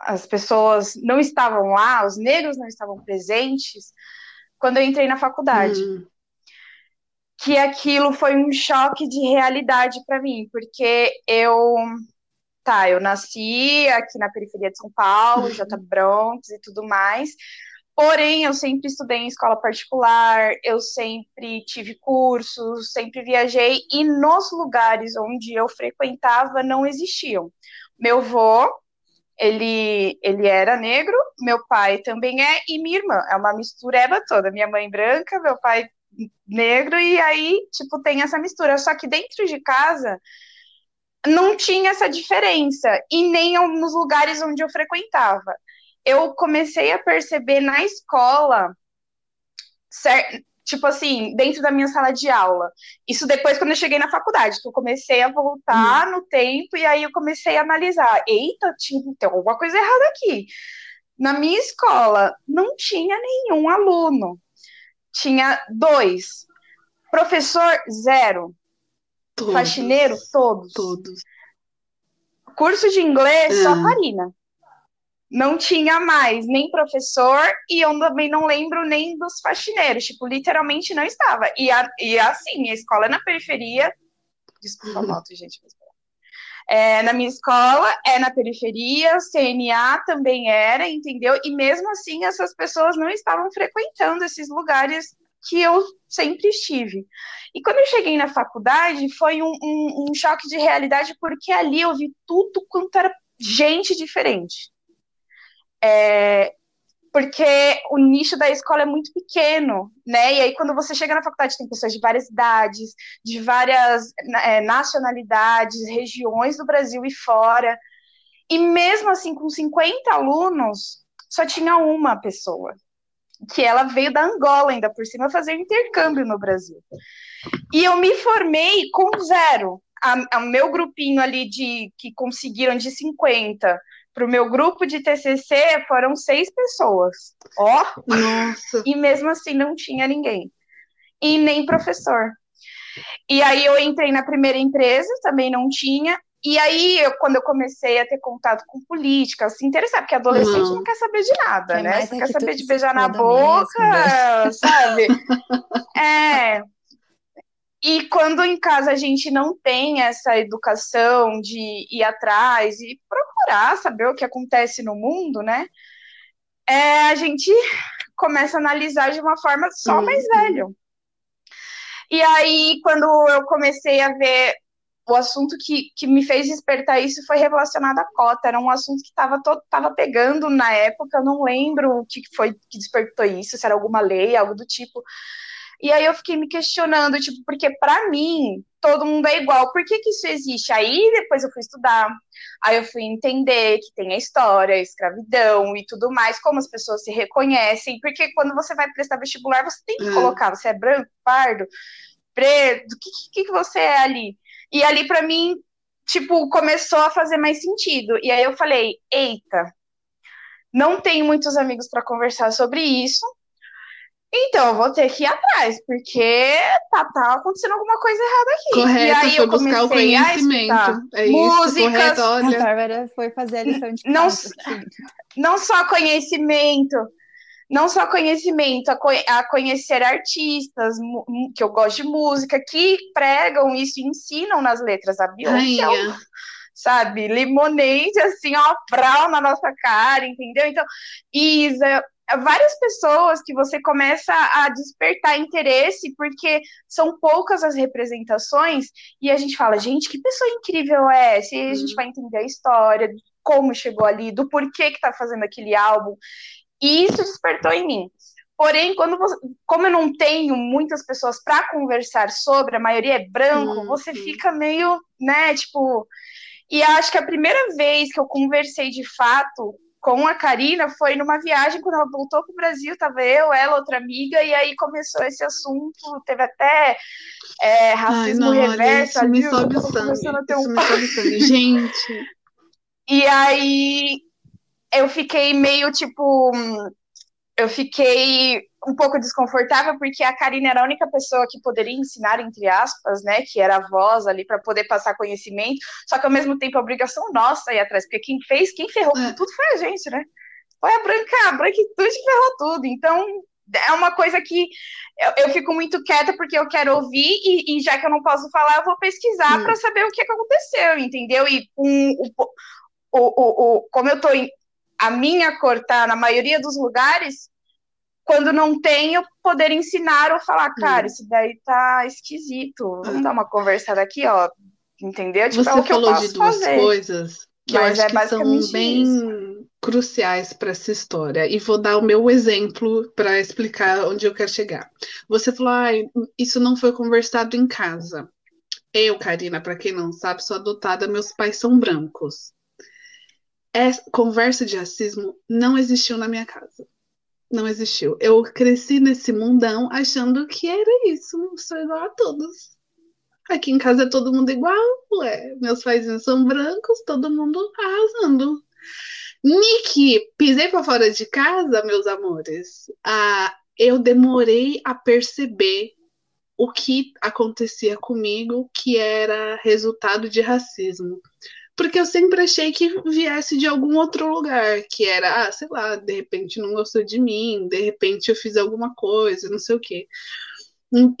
B: as pessoas não estavam lá, os negros não estavam presentes, quando eu entrei na faculdade. Hum. Que aquilo foi um choque de realidade para mim, porque eu. Tá, eu nasci aqui na periferia de São Paulo, uhum. J. Bronx e tudo mais, Porém, eu sempre estudei em escola particular, eu sempre tive cursos, sempre viajei, e nos lugares onde eu frequentava não existiam. Meu avô, ele, ele era negro, meu pai também é, e minha irmã. É uma mistureba toda. Minha mãe branca, meu pai negro, e aí, tipo, tem essa mistura. Só que dentro de casa não tinha essa diferença, e nem nos lugares onde eu frequentava eu comecei a perceber na escola, tipo assim, dentro da minha sala de aula. Isso depois, quando eu cheguei na faculdade, que eu comecei a voltar uhum. no tempo e aí eu comecei a analisar. Eita, tinha, tem alguma coisa errada aqui. Na minha escola, não tinha nenhum aluno. Tinha dois. Professor, zero. Todos. Faxineiro, todos.
A: Todos.
B: Curso de inglês, só Karina não tinha mais nem professor e eu também não lembro nem dos faxineiros, tipo, literalmente não estava. E, a, e assim, a escola é na periferia. Desculpa a moto, gente. É, na minha escola é na periferia, CNA também era, entendeu? E mesmo assim, essas pessoas não estavam frequentando esses lugares que eu sempre estive. E quando eu cheguei na faculdade, foi um, um, um choque de realidade, porque ali eu vi tudo quanto era gente diferente é, porque o nicho da escola é muito pequeno, né? E aí, quando você chega na faculdade, tem pessoas de várias idades, de várias é, nacionalidades, regiões do Brasil e fora. E mesmo assim, com 50 alunos, só tinha uma pessoa, que ela veio da Angola ainda por cima fazer intercâmbio no Brasil. E eu me formei com zero. O meu grupinho ali de que conseguiram de 50 para o meu grupo de TCC foram seis pessoas. Ó,
A: Nossa.
B: e mesmo assim não tinha ninguém. E nem professor. E aí eu entrei na primeira empresa, também não tinha. E aí, eu, quando eu comecei a ter contato com política, se interessar, porque adolescente uhum. não quer saber de nada, né? Você é quer saber de beijar na boca, mesmo, né? sabe? é. E quando em casa a gente não tem essa educação de ir atrás e procurar saber o que acontece no mundo, né? É, a gente começa a analisar de uma forma só uhum. mais velho. E aí, quando eu comecei a ver o assunto que, que me fez despertar isso foi relacionado à cota. Era um assunto que estava tava pegando na época, eu não lembro o que foi que despertou isso, se era alguma lei, algo do tipo. E aí eu fiquei me questionando, tipo, porque para mim todo mundo é igual, por que, que isso existe? Aí depois eu fui estudar, aí eu fui entender que tem a história, a escravidão e tudo mais, como as pessoas se reconhecem, porque quando você vai prestar vestibular, você tem que uhum. colocar, você é branco, pardo, preto, o que, que, que você é ali? E ali para mim, tipo, começou a fazer mais sentido. E aí eu falei, eita, não tenho muitos amigos para conversar sobre isso. Então, eu vou ter que ir atrás, porque tá, tá acontecendo alguma coisa errada aqui.
A: Correto,
B: e aí eu
A: buscar o
B: comecei a
A: conhecimento.
B: escutar
A: É isso,
B: músicas,
A: correto,
C: A
A: olha.
C: Bárbara foi fazer a lição de
B: Não
C: casa.
B: não só conhecimento, não só conhecimento, a, co- a conhecer artistas, que eu gosto de música, que pregam isso e ensinam nas letras. A Beyoncé,
A: Rainha.
B: sabe, limonade, assim, ó, brau na nossa cara, entendeu? Então, Isa, várias pessoas que você começa a despertar interesse, porque são poucas as representações, e a gente fala, gente, que pessoa incrível é essa? E a gente vai entender a história, como chegou ali, do porquê que tá fazendo aquele álbum. E isso despertou em mim. Porém, quando você, como eu não tenho muitas pessoas para conversar sobre, a maioria é branco,
A: Uhum.
B: você fica meio, né, tipo. E acho que a primeira vez que eu conversei de fato com a Karina foi numa viagem quando ela voltou pro Brasil, tava eu, ela, outra amiga, e aí começou esse assunto, teve até é,
A: Ai,
B: racismo
A: não, olha,
B: reverso
A: isso me
B: ali, eu
A: sobe o sangue.
B: ter um
A: Isso me sobe o sangue. Gente,
B: E aí eu fiquei meio tipo. Eu fiquei um pouco desconfortável porque a Karina era a única pessoa que poderia ensinar, entre aspas, né? Que era a voz ali para poder passar conhecimento. Só que ao mesmo tempo a obrigação nossa ir atrás, porque quem fez, quem ferrou com
A: É.
B: tudo foi a gente, né? Foi a branca, a branquitude ferrou tudo. Então é uma coisa que eu, eu fico muito quieta porque eu quero ouvir e, e já que eu não posso falar, eu vou pesquisar
A: Hum.
B: para saber o que, que aconteceu, entendeu? E com o, o, o, o- como eu tô em, a minha cor tá na maioria dos lugares, quando não tenho, poder ensinar ou falar, cara, isso daí tá esquisito, vamos
A: É.
B: dar uma conversada aqui, ó, entendeu? Tipo,
A: você
B: é o que eu
A: falou
B: posso
A: de duas
B: fazer.
A: coisas que eu
B: Mas
A: acho
B: é
A: que são bem
B: isso.
A: cruciais para essa história. E vou dar o meu exemplo para explicar onde eu quero chegar. Você falou, ai, isso não foi conversado em casa. Eu, Karina, para quem não sabe, sou adotada, meus pais são brancos. É, conversa de racismo não existiu na minha casa. Não existiu. Eu cresci nesse mundão achando que era isso, sou igual a todos. Aqui em casa é todo mundo igual, ué. Meus pais são brancos, todo mundo arrasando. Nick, pisei para fora de casa, meus amores. Ah, eu demorei a perceber o que acontecia comigo, que era resultado de racismo. Porque eu sempre achei que viesse de algum outro lugar, que era, ah, sei lá, de repente não gostou de mim, de repente eu fiz alguma coisa, não sei o quê.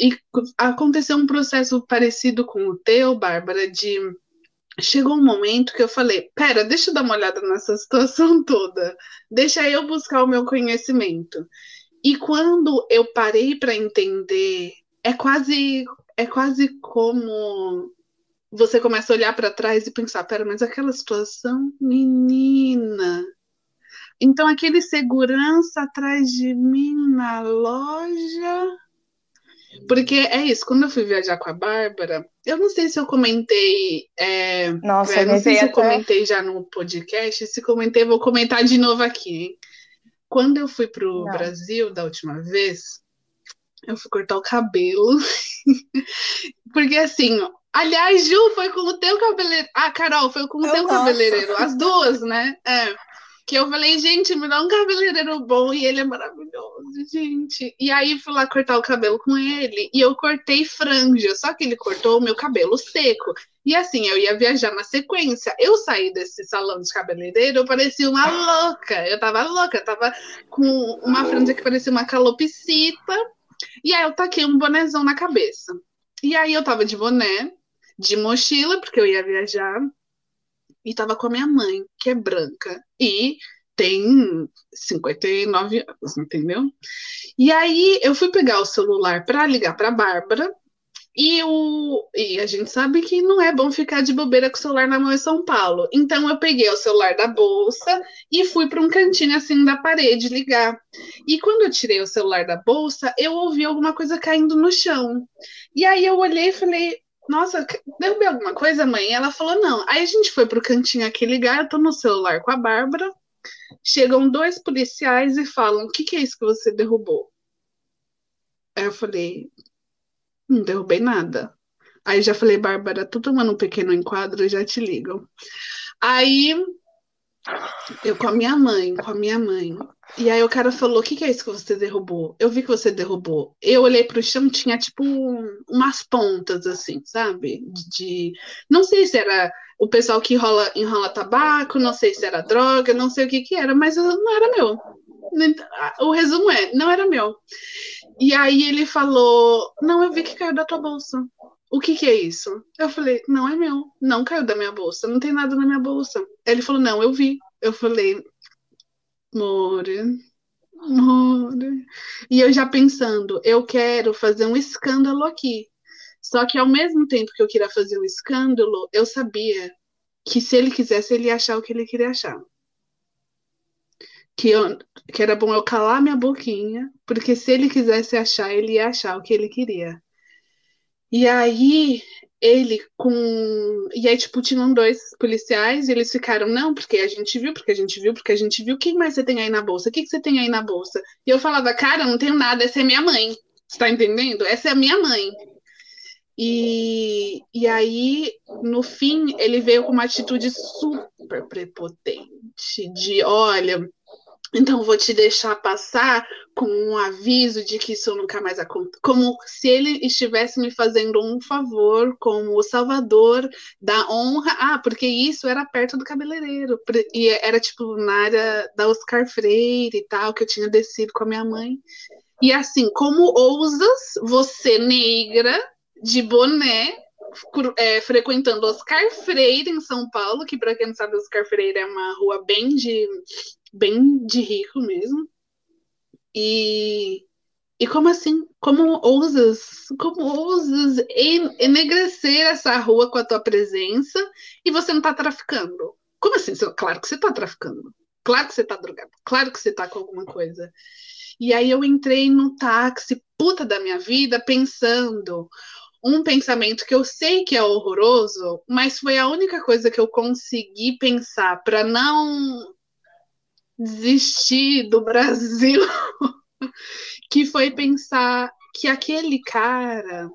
A: E aconteceu um processo parecido com o teu, Bárbara, de chegou um momento que eu falei, pera, deixa eu dar uma olhada nessa situação toda, deixa eu buscar o meu conhecimento. E quando eu parei para entender, é quase é quase como você começa a olhar para trás e pensar, pera, mas aquela situação, menina. Então aquele segurança atrás de mim na loja porque é isso, quando eu fui viajar com a Bárbara, eu não sei se eu comentei, é,
B: Nossa,
A: é, não
B: me
A: sei se eu
B: até...
A: comentei já no podcast, se comentei, vou comentar de novo aqui, hein? Quando eu fui pro
B: Não.
A: Brasil da última vez, eu fui cortar o cabelo. Porque assim, aliás, Ju, foi com o teu cabeleireiro. Ah, Carol, foi com o
C: Eu
A: teu cabeleireiro, as duas, né? É. Que eu falei, gente, me dá um cabeleireiro bom e ele é maravilhoso, gente. E aí fui lá cortar o cabelo com ele e eu cortei franja, só que ele cortou o meu cabelo seco. E assim, eu ia viajar na sequência. Eu saí desse salão de cabeleireiro, eu parecia uma louca. Eu tava louca, eu tava com uma franja que parecia uma calopsita. E aí eu taquei um bonezão na cabeça. E aí eu tava de boné, de mochila, porque eu ia viajar. E tava com a minha mãe, que é branca. E tem 59 anos, entendeu? E aí eu fui pegar o celular para ligar para Bárbara. E, o, e a gente sabe que não é bom ficar de bobeira com o celular na mão em São Paulo. Então eu peguei o celular da bolsa e fui para um cantinho assim da parede ligar. E quando eu tirei o celular da bolsa, eu ouvi alguma coisa caindo no chão. E aí eu olhei e falei: Nossa, derrubei alguma coisa, mãe? Ela falou: Não. Aí a gente foi pro cantinho aqui ligar. Eu tô no celular com a Bárbara. Chegam dois policiais e falam: O que, que é isso que você derrubou? Aí eu falei: Não derrubei nada. Aí já falei, Bárbara, tô tomando um pequeno enquadro, já te ligo. Aí eu com a minha mãe, com a minha mãe. E aí o cara falou: O que, que é isso que você derrubou? Eu vi que você derrubou. Eu olhei pro chão, tinha tipo umas pontas, assim, sabe? De. Não sei se era o pessoal que enrola, enrola tabaco, não sei se era droga, não sei o que que era, mas não era meu. O resumo é: não era meu. E aí ele falou: Não, eu vi que caiu da tua bolsa. O que que é isso? Eu falei, não é meu, não caiu da minha bolsa, não tem nada na minha bolsa. Ele falou, não, eu vi. Eu falei, more, more. E eu já pensando, eu quero fazer um escândalo aqui. Só que ao mesmo tempo que eu queria fazer um escândalo, eu sabia que se ele quisesse, ele ia achar o que ele queria achar. Que, eu, que era bom eu calar minha boquinha, porque se ele quisesse achar, ele ia achar o que ele queria. E aí ele com. E aí, tipo, tinham dois policiais e eles ficaram, não, porque a gente viu, porque a gente viu, porque a gente viu. O que mais você tem aí na bolsa? O que, que você tem aí na bolsa? E eu falava, cara, não tenho nada, essa é minha mãe. Você tá entendendo? Essa é a minha mãe. E, e aí, no fim, ele veio com uma atitude super prepotente, de olha, então vou te deixar passar com um aviso de que isso nunca mais acontece. Como se ele estivesse me fazendo um favor como o salvador da honra. Ah, porque isso era perto do cabeleireiro. E era tipo na área da Oscar Freire e tal, que eu tinha descido com a minha mãe. E assim, como ousas você negra, de boné, é, frequentando Oscar Freire em São Paulo, que para quem não sabe, Oscar Freire é uma rua bem de bem de rico mesmo. E, e como assim? Como ousas? Como ousas enegrecer essa rua com a tua presença e você não tá traficando? Como assim? Claro que você tá traficando. Claro que você tá drogado. Claro que você tá com alguma coisa. E aí eu entrei no táxi, puta da minha vida, pensando um pensamento que eu sei que é horroroso, mas foi a única coisa que eu consegui pensar para não desistir do Brasil, que foi pensar que aquele cara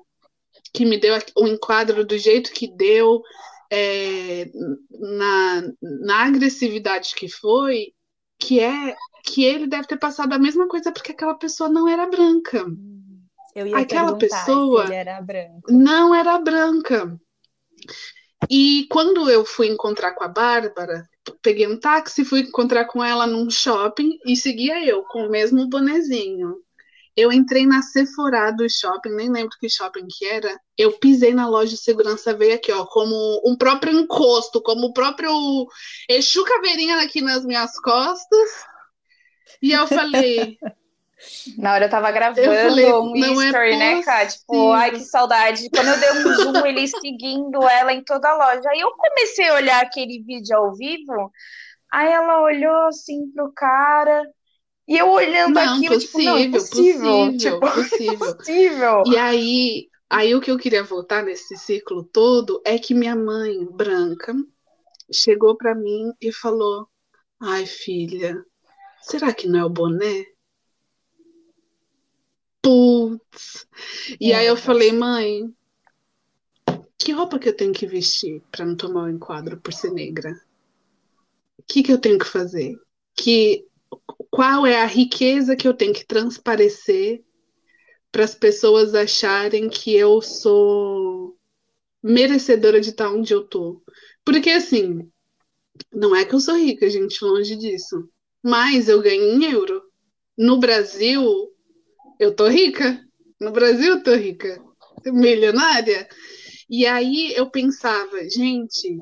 A: que me deu o enquadro do jeito que deu, é, na, na agressividade que foi, que é que ele deve ter passado a mesma coisa porque aquela pessoa não era branca. aquela pessoa
C: era
A: não era branca. E quando eu fui encontrar com a Bárbara, peguei um táxi, fui encontrar com ela num shopping e seguia eu com o mesmo bonezinho. Eu entrei na Sephora do shopping, nem lembro que shopping que era. Eu pisei na loja de segurança, veio aqui, ó, como um próprio encosto, como o próprio Exu Caveirinha aqui nas minhas costas. E eu falei,
B: Na hora eu tava gravando eu falei, um é history, é né, cara? Tipo, ai, que saudade. Quando eu dei um zoom, ele seguindo ela em toda a loja. Aí eu comecei a olhar aquele vídeo ao vivo, aí ela olhou assim pro cara. E eu olhando
A: não,
B: aquilo,
A: possível, tipo, não, impossível. Possível, tipo,
B: possível. possível.
A: E aí, aí o que eu queria voltar nesse ciclo todo é que minha mãe, branca, chegou para mim e falou: Ai, filha, será que não é o boné? Putz. E é, aí eu falei, mãe, que roupa que eu tenho que vestir para não tomar o um enquadro por ser negra? O que, que eu tenho que fazer? Que qual é a riqueza que eu tenho que transparecer para as pessoas acharem que eu sou merecedora de estar onde eu tô? Porque assim, não é que eu sou rica, gente, longe disso. Mas eu ganho em euro. No Brasil, eu tô rica. No Brasil eu tô rica. Milionária. E aí eu pensava, gente,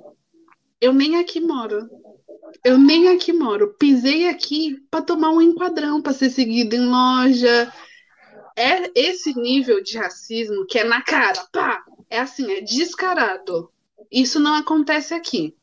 A: eu nem aqui moro. Eu nem aqui moro. Pisei aqui para tomar um enquadrão, para ser seguido em loja. É esse nível de racismo que é na cara, pá. É assim, é descarado. Isso não acontece aqui.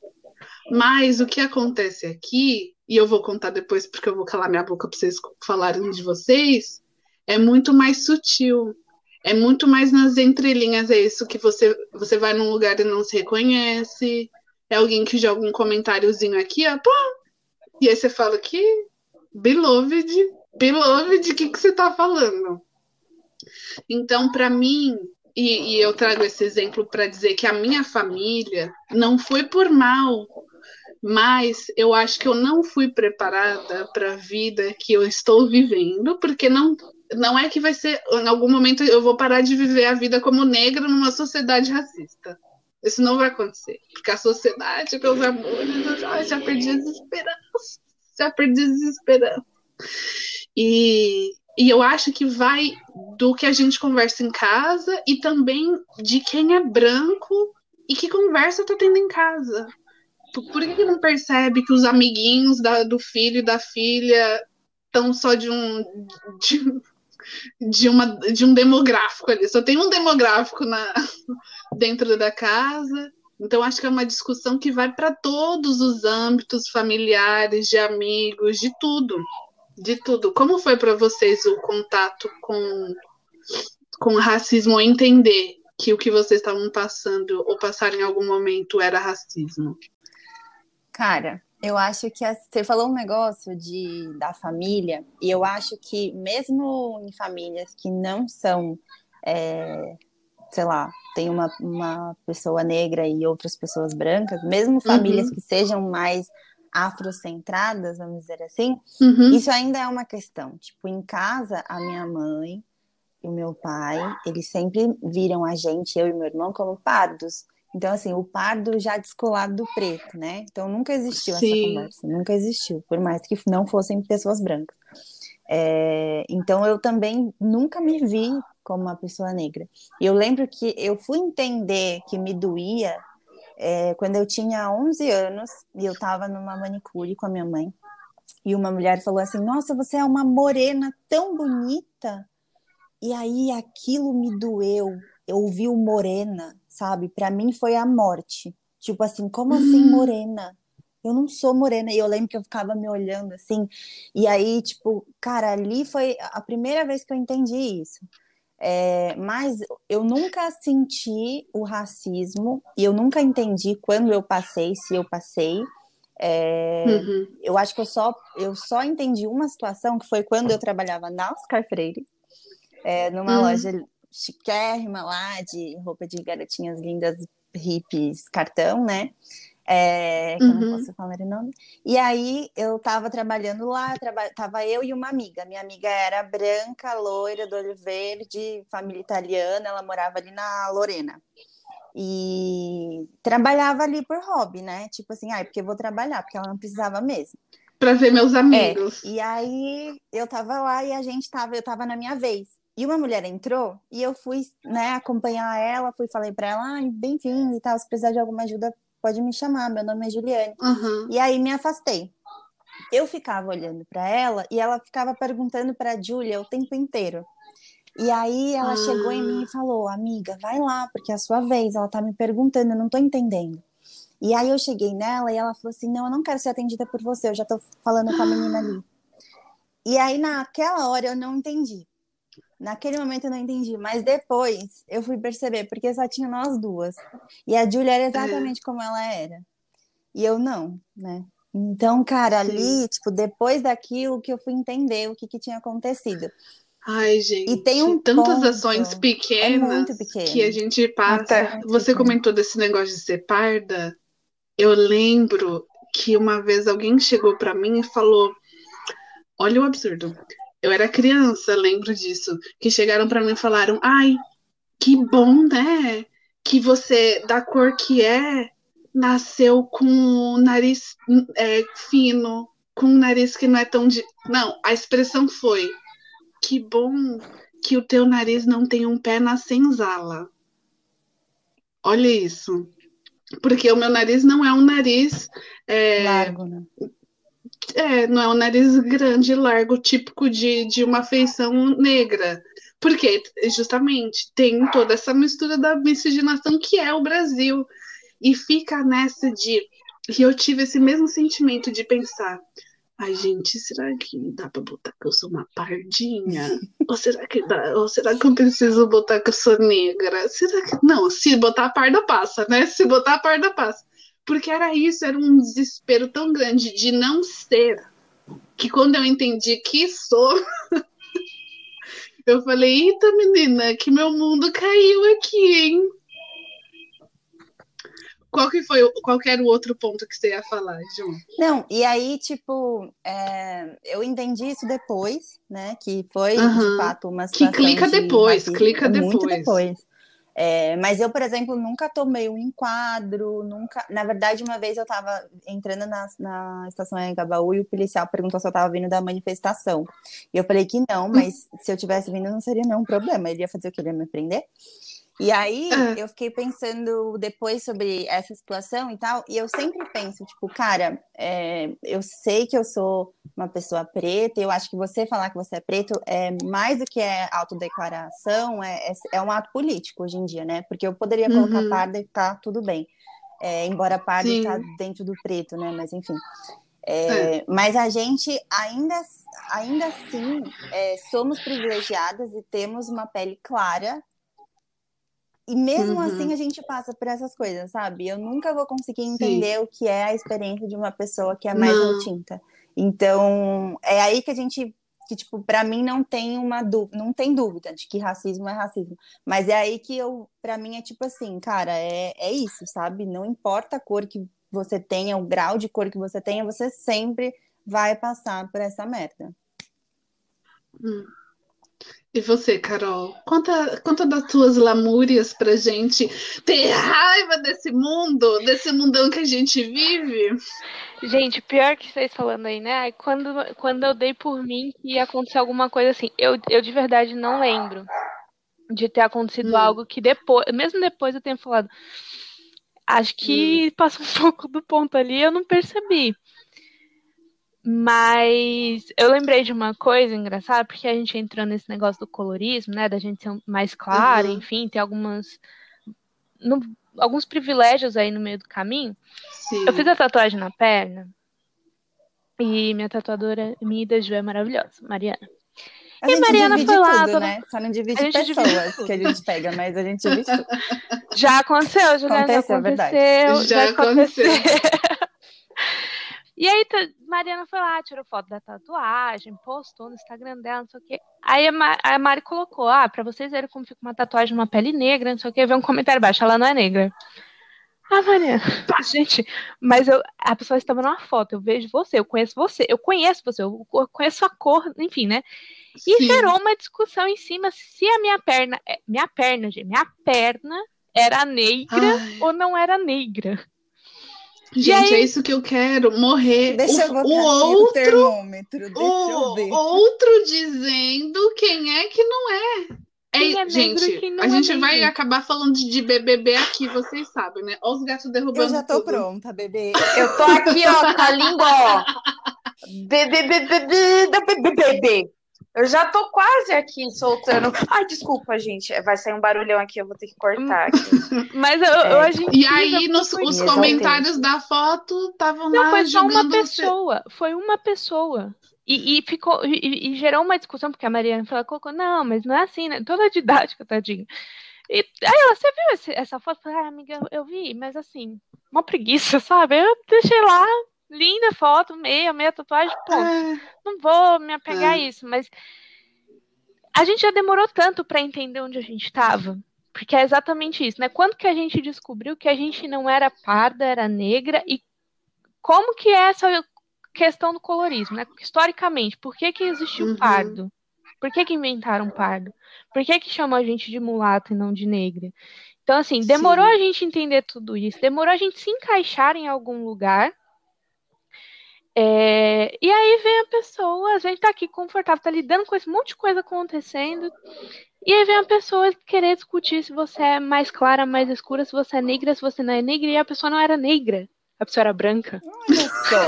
A: Mas o que acontece aqui, e eu vou contar depois porque eu vou calar minha boca para vocês falarem de vocês, é muito mais sutil. É muito mais nas entrelinhas, é isso que você você vai num lugar e não se reconhece. É alguém que joga um comentáriozinho aqui, ó, pô, e aí você fala que beloved, beloved, o que, que você tá falando? Então, para mim, e, e eu trago esse exemplo para dizer que a minha família não foi por mal, mas eu acho que eu não fui preparada para a vida que eu estou vivendo, porque não não é que vai ser em algum momento eu vou parar de viver a vida como negra numa sociedade racista. Isso não vai acontecer, porque a sociedade, meus amores, eu já, já perdi as esperanças, já perdi as esperanças. E, e eu acho que vai do que a gente conversa em casa e também de quem é branco e que conversa tá tendo em casa. Por que, que não percebe que os amiguinhos da, do filho e da filha estão só de um de, de, uma, de um demográfico ali? Só tem um demográfico na, dentro da casa. Então, acho que é uma discussão que vai para todos os âmbitos familiares, de amigos, de tudo. De tudo. Como foi para vocês o contato com, com racismo, entender que o que vocês estavam passando ou passaram em algum momento era racismo?
C: Cara, eu acho que a, você falou um negócio de, da família, e eu acho que mesmo em famílias que não são, é, sei lá, tem uma, uma pessoa negra e outras pessoas brancas, mesmo famílias uhum. que sejam mais afrocentradas, vamos dizer assim, uhum. isso ainda é uma questão. Tipo, em casa, a minha mãe e o meu pai, eles sempre viram a gente, eu e meu irmão, como pardos. Então, assim, o pardo já descolado do preto, né? Então, nunca existiu Sim. essa conversa, nunca existiu, por mais que não fossem pessoas brancas. É, então, eu também nunca me vi como uma pessoa negra. E eu lembro que eu fui entender que me doía é, quando eu tinha 11 anos e eu estava numa manicure com a minha mãe. E uma mulher falou assim: Nossa, você é uma morena tão bonita. E aí aquilo me doeu. Eu ouvi o morena sabe? Para mim foi a morte. Tipo assim, como assim hum. morena? Eu não sou morena. E eu lembro que eu ficava me olhando assim. E aí, tipo, cara, ali foi a primeira vez que eu entendi isso. É, mas eu nunca senti o racismo e eu nunca entendi quando eu passei, se eu passei. É, uhum. Eu acho que eu só, eu só entendi uma situação que foi quando eu trabalhava na Oscar Freire, é, numa uhum. loja chiquérrima lá, de roupa de garotinhas lindas, hippies, cartão, né? É, que uhum. eu não uhum. posso falar o nome. E aí eu tava trabalhando lá, traba tava eu e uma amiga. Minha amiga era branca, loira, do olho verde, família italiana, ela morava ali na Lorena. E trabalhava ali por hobby, né? Tipo assim, ai, ah, porque eu vou trabalhar, porque ela não precisava mesmo.
A: Pra ver meus amigos.
C: É, e aí eu tava lá e a gente tava, eu tava na minha vez. E uma mulher entrou e eu fui, né, acompanhar ela, fui falei para ela, ah, bem-vinda e tal, se precisar de alguma ajuda, pode me chamar, meu nome é Juliane. Uhum. E aí me afastei. Eu ficava olhando para ela e ela ficava perguntando para a Júlia o tempo inteiro. E aí ela ah. chegou em mim e falou: "Amiga, vai lá, porque é a sua vez, ela tá me perguntando, eu não tô entendendo". E aí eu cheguei nela e ela falou assim: "Não, eu não quero ser atendida por você, eu já tô falando com a menina ali". E aí naquela hora eu não entendi. Naquele momento eu não entendi, mas depois eu fui perceber, porque só tinha nós duas. E a Julia era exatamente como ela era. E eu não, né? Então, cara, Sim. ali, tipo, depois daquilo que eu fui entender o que, que tinha acontecido.
A: Ai, gente. E tem um tantas ponto, ações pequenas é que a gente passa. Você comentou desse negócio de ser parda. Eu lembro que uma vez alguém chegou para mim e falou: Olha o absurdo eu era criança, lembro disso, que chegaram para mim e falaram: "Ai, que bom, né? Que você da cor que é, nasceu com o nariz é, fino, com um nariz que não é tão de... não, a expressão foi: "Que bom que o teu nariz não tem um pé na senzala". Olha isso. Porque o meu nariz não é um nariz é,
C: largo, né?
A: É, não é um nariz grande, largo, típico de, de uma feição negra. Porque, justamente, tem toda essa mistura da miscigenação que é o Brasil. E fica nessa de. E eu tive esse mesmo sentimento de pensar. Ai, gente, será que dá pra botar que eu sou uma pardinha? ou será que dá? Ou será que eu preciso botar que eu sou negra? Será que. Não, se botar a parda passa, né? Se botar a parda passa. Porque era isso, era um desespero tão grande de não ser, que quando eu entendi que sou, Eu falei, eita, menina, que meu mundo caiu aqui, hein? Qual que foi, qual que era o outro ponto que você ia falar, Ju?
C: Não, e aí, tipo, é, eu entendi isso depois, né? Que foi,
A: Aham.
C: de fato, uma
A: Que
C: situação
A: clica
C: de
A: depois,
C: racismo,
A: clica
C: muito
A: depois.
C: depois. É, mas eu, por exemplo, nunca tomei um enquadro, nunca. Na verdade, uma vez eu tava entrando na, na estação Engabaú e o policial perguntou se eu tava vindo da manifestação. E eu falei que não, mas se eu tivesse vindo não seria nenhum problema. Ele ia fazer o que? Ele ia me prender? E aí
A: É.
C: eu fiquei pensando depois sobre essa situação e tal, e eu sempre penso, tipo, cara, é, eu sei que eu sou uma pessoa preta, eu acho que você falar que você é preto é mais do que é autodeclaração, é, é, é um ato político hoje em dia, né? Porque eu poderia colocar
A: Uhum.
C: parda e tá tudo bem. É, embora parda
A: Sim.
C: tá dentro do preto, né? Mas enfim. É, Mas a gente ainda, ainda assim é, somos privilegiadas e temos uma pele clara. E mesmo
A: Uhum.
C: assim a gente passa por essas coisas, sabe? Eu nunca vou conseguir entender o que é a experiência de uma pessoa que é mais
A: Não.
C: retinta. Então, é aí que a gente que tipo, para mim não tem uma dúvida, não tem dúvida de que racismo é racismo, mas é aí que eu, para mim é tipo assim, cara, é, é isso, sabe? Não importa a cor que você tenha, o grau de cor que você tenha, você sempre vai passar por essa merda.
A: Hum. E você, Carol? Conta, conta das tuas lamúrias pra gente ter raiva desse mundo, desse mundão que a gente vive.
D: Gente, pior que vocês falando aí, né? Quando, quando eu dei por mim que ia acontecer alguma coisa assim, eu, eu de verdade não lembro de ter acontecido
A: Hum.
D: algo que depois, mesmo depois eu tenha falado, acho que passou um pouco do ponto ali, eu não percebi. Mas eu lembrei de uma coisa engraçada, porque a gente entrou nesse negócio do colorismo, né? Da gente ser mais clara,
A: Uhum.
D: enfim, ter algumas. no- alguns privilégios aí no meio do caminho.
A: Sim.
D: Eu fiz a tatuagem na perna e minha tatuadora, minha da Ju, é maravilhosa, Mariana.
C: A
D: E
C: gente
D: Mariana
C: divide
D: foi lá,
C: tudo, né? Só não divide
D: divide
C: pessoas
D: tudo.
C: que a gente pega, mas a gente divide tudo.
D: Já aconteceu, Juliana, já
C: Aconteceu, é verdade.
D: aconteceu,
A: Já
D: já aconteceu.
A: aconteceu.
D: E aí, Mariana foi lá, tirou foto da tatuagem, postou no Instagram dela, não sei o quê. Aí a, Ma- a Mari colocou, ah, pra vocês verem como fica uma tatuagem numa pele negra, não sei o quê, veio um comentário embaixo, ela não é negra. Ah, Mariana, gente, mas eu, a pessoa estava numa foto, eu vejo você, eu conheço você, eu conheço você, eu eu conheço a cor, enfim, né? E
A: Sim.
D: gerou uma discussão em cima se a minha perna, é- minha perna, gente, minha perna era negra
A: Ai,
D: ou não era negra.
A: Gente,
D: aí-
A: é isso que eu quero, morrer.
C: Deixa eu
A: o,
C: botar
A: o
C: aqui o
A: outro,
C: termômetro, deixa eu
A: o
C: ver.
A: outro dizendo quem é que não é. É,
D: é
A: gente, a
D: é
A: gente vai acabar falando de, de BBB aqui, vocês sabem, né? Olha os gatos derrubando
C: Eu já tô
A: tudo.
C: pronta, bebê.
B: Eu tô aqui, ó, com a língua, ó. Bebê, bebê, bebê, bebê. Eu já tô quase aqui soltando. Ai, desculpa, gente. Vai sair um barulhão aqui, eu vou ter que cortar aqui.
D: Mas eu, eu
C: É.
D: achei
A: E aí, nos os comentários da foto estavam
D: Não,
A: lá
D: foi só uma pessoa. Foi uma pessoa. E, e ficou e, e- gerou uma discussão, porque a Mariana falou, colocou, não, mas não é assim, né? Toda didática, tadinha. E aí ela, você viu esse- essa foto? Eu falei, ah, amiga, eu, eu vi, mas assim, uma preguiça, sabe? Eu deixei lá, linda foto, meia, meia tatuagem, ponto.
A: É,
D: Não vou me apegar a
A: É.
D: isso, mas a gente já demorou tanto para entender onde a gente estava. Porque é exatamente isso, né? Quando que a gente descobriu que a gente não era parda, era negra e como que é essa questão do colorismo, né? Historicamente, por que que existiu
A: Uhum.
D: pardo? Por que que inventaram pardo? Por que que chamam a gente de mulata e não de negra? Então, assim, demorou
A: Sim.
D: a gente entender tudo isso, demorou a gente se encaixar em algum lugar. É, e aí vem a pessoa, a gente tá aqui confortável, tá lidando com esse monte de coisa acontecendo. E aí vem a pessoa querer discutir se você é mais clara, mais escura, se você é negra, se você não é negra, e a pessoa não era negra. A pessoa era branca.
C: Olha só.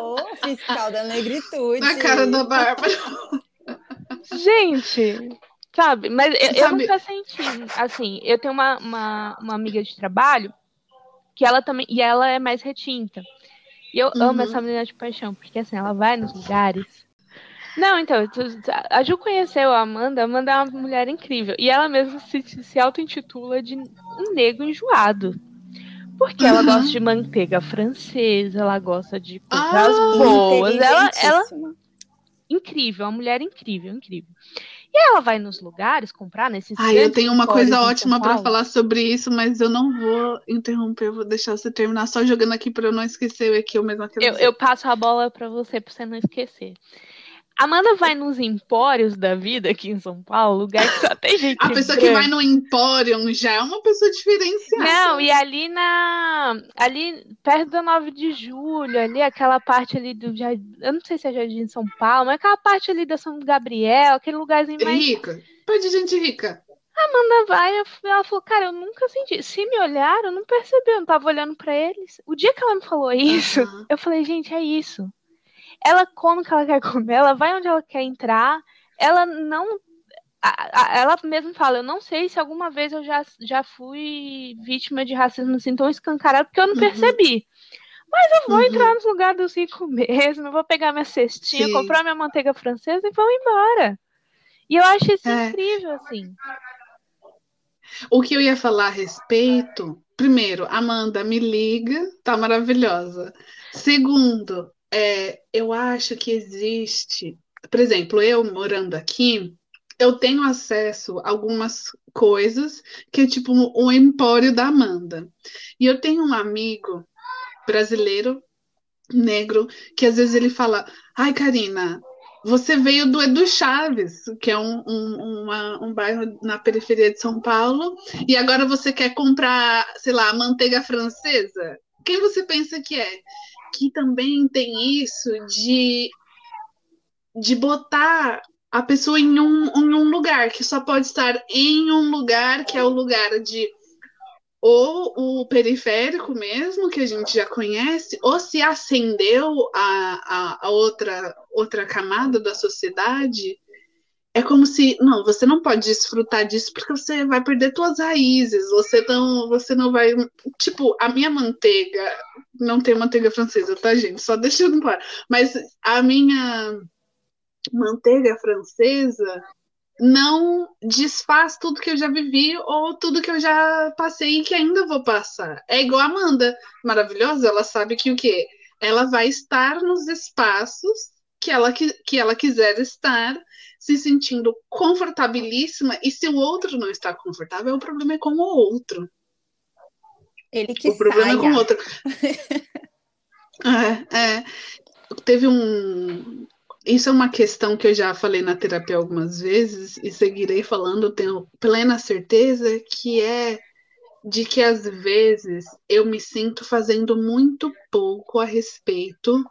C: Ô, fiscal da negritude.
A: Na cara da Bárbara.
D: Gente, sabe? Mas eu, eu
A: Sabe-
D: nunca senti. Assim, eu tenho uma, uma, uma amiga de trabalho que ela também. E ela é mais retinta. E eu amo
A: Uhum.
D: essa menina de paixão, porque assim, ela vai nos lugares. Não, então, a Ju conheceu a Amanda, a Amanda é uma mulher incrível. E ela mesma se, se auto-intitula de um negro enjoado. Porque ela
A: Uhum.
D: gosta de manteiga francesa, ela gosta de coisas
A: Ah,
D: boas. Ela, ela incrível, uma mulher incrível, incrível. E ela vai nos lugares comprar nesses.
A: Ai, eu tenho uma coisa ótima para falar sobre isso, mas eu não vou interromper, eu vou deixar você terminar só jogando aqui para eu não esquecer aqui eu mesma quero
D: Eu, eu passo a bola pra você, pra você não esquecer. Amanda vai nos empórios da vida aqui em São Paulo, lugar que só tem gente
A: A pessoa que
D: branca.
A: vai no Emporium já é uma pessoa diferenciada.
D: Não, e ali na. Ali perto da 9 de julho, ali, aquela parte ali do Jardim. Eu não sei se é Jardim São Paulo, mas aquela parte ali da São Gabriel, aquele lugarzinho mais.
A: Rica. Pai de gente rica.
D: Amanda vai, ela falou, cara, eu nunca senti. Se me olharam, eu não percebi, eu não tava olhando pra eles. O dia que ela me falou isso,
A: Aham.
D: eu falei, gente, é isso. Ela come o que ela quer comer, ela vai onde ela quer entrar, ela não. a- a- Ela mesma fala, eu não sei se alguma vez eu já, já fui vítima de racismo assim tão escancarado, porque eu não
A: Uhum.
D: percebi. Mas eu vou
A: Uhum.
D: entrar nos lugares dos ricos mesmo, eu vou pegar minha cestinha,
A: Sim.
D: comprar minha manteiga francesa e vamos embora. E eu acho isso
A: É.
D: incrível, assim.
A: O que eu ia falar a respeito, primeiro, Amanda, me liga, tá maravilhosa. Segundo, é, eu acho que existe, por exemplo, eu morando aqui, eu tenho acesso a algumas coisas que é tipo o empório da Amanda. E eu tenho um amigo brasileiro, negro, que às vezes ele fala: Ai, Karina, você veio do Edu Chaves, que é um, um, uma- um bairro na periferia de São Paulo, e agora você quer comprar, sei lá, manteiga francesa? Quem você pensa que é? Que também tem isso de, de botar a pessoa em um, em um lugar, que só pode estar em um lugar, que é o lugar de ou o periférico mesmo, que a gente já conhece, ou se ascendeu a, a, a outra, outra camada da sociedade, é como se, não, você não pode desfrutar disso porque você vai perder suas raízes, você não, você não vai, tipo, a minha manteiga, não tem manteiga francesa, tá, gente? Só deixando claro, mas a minha manteiga francesa não desfaz tudo que eu já vivi ou tudo que eu já passei e que ainda vou passar. É igual a Amanda, maravilhosa, ela sabe que o quê? Ela vai estar nos espaços que ela, que, que ela quiser estar, se sentindo confortabilíssima, e se o outro não está confortável, o problema é com o outro.
C: Ele que
A: o problema é com o
C: saia.
A: outro. É, é. Teve um. Isso é uma questão que eu já falei na terapia algumas vezes e seguirei falando, tenho plena certeza que é de que às vezes eu me sinto fazendo muito pouco a respeito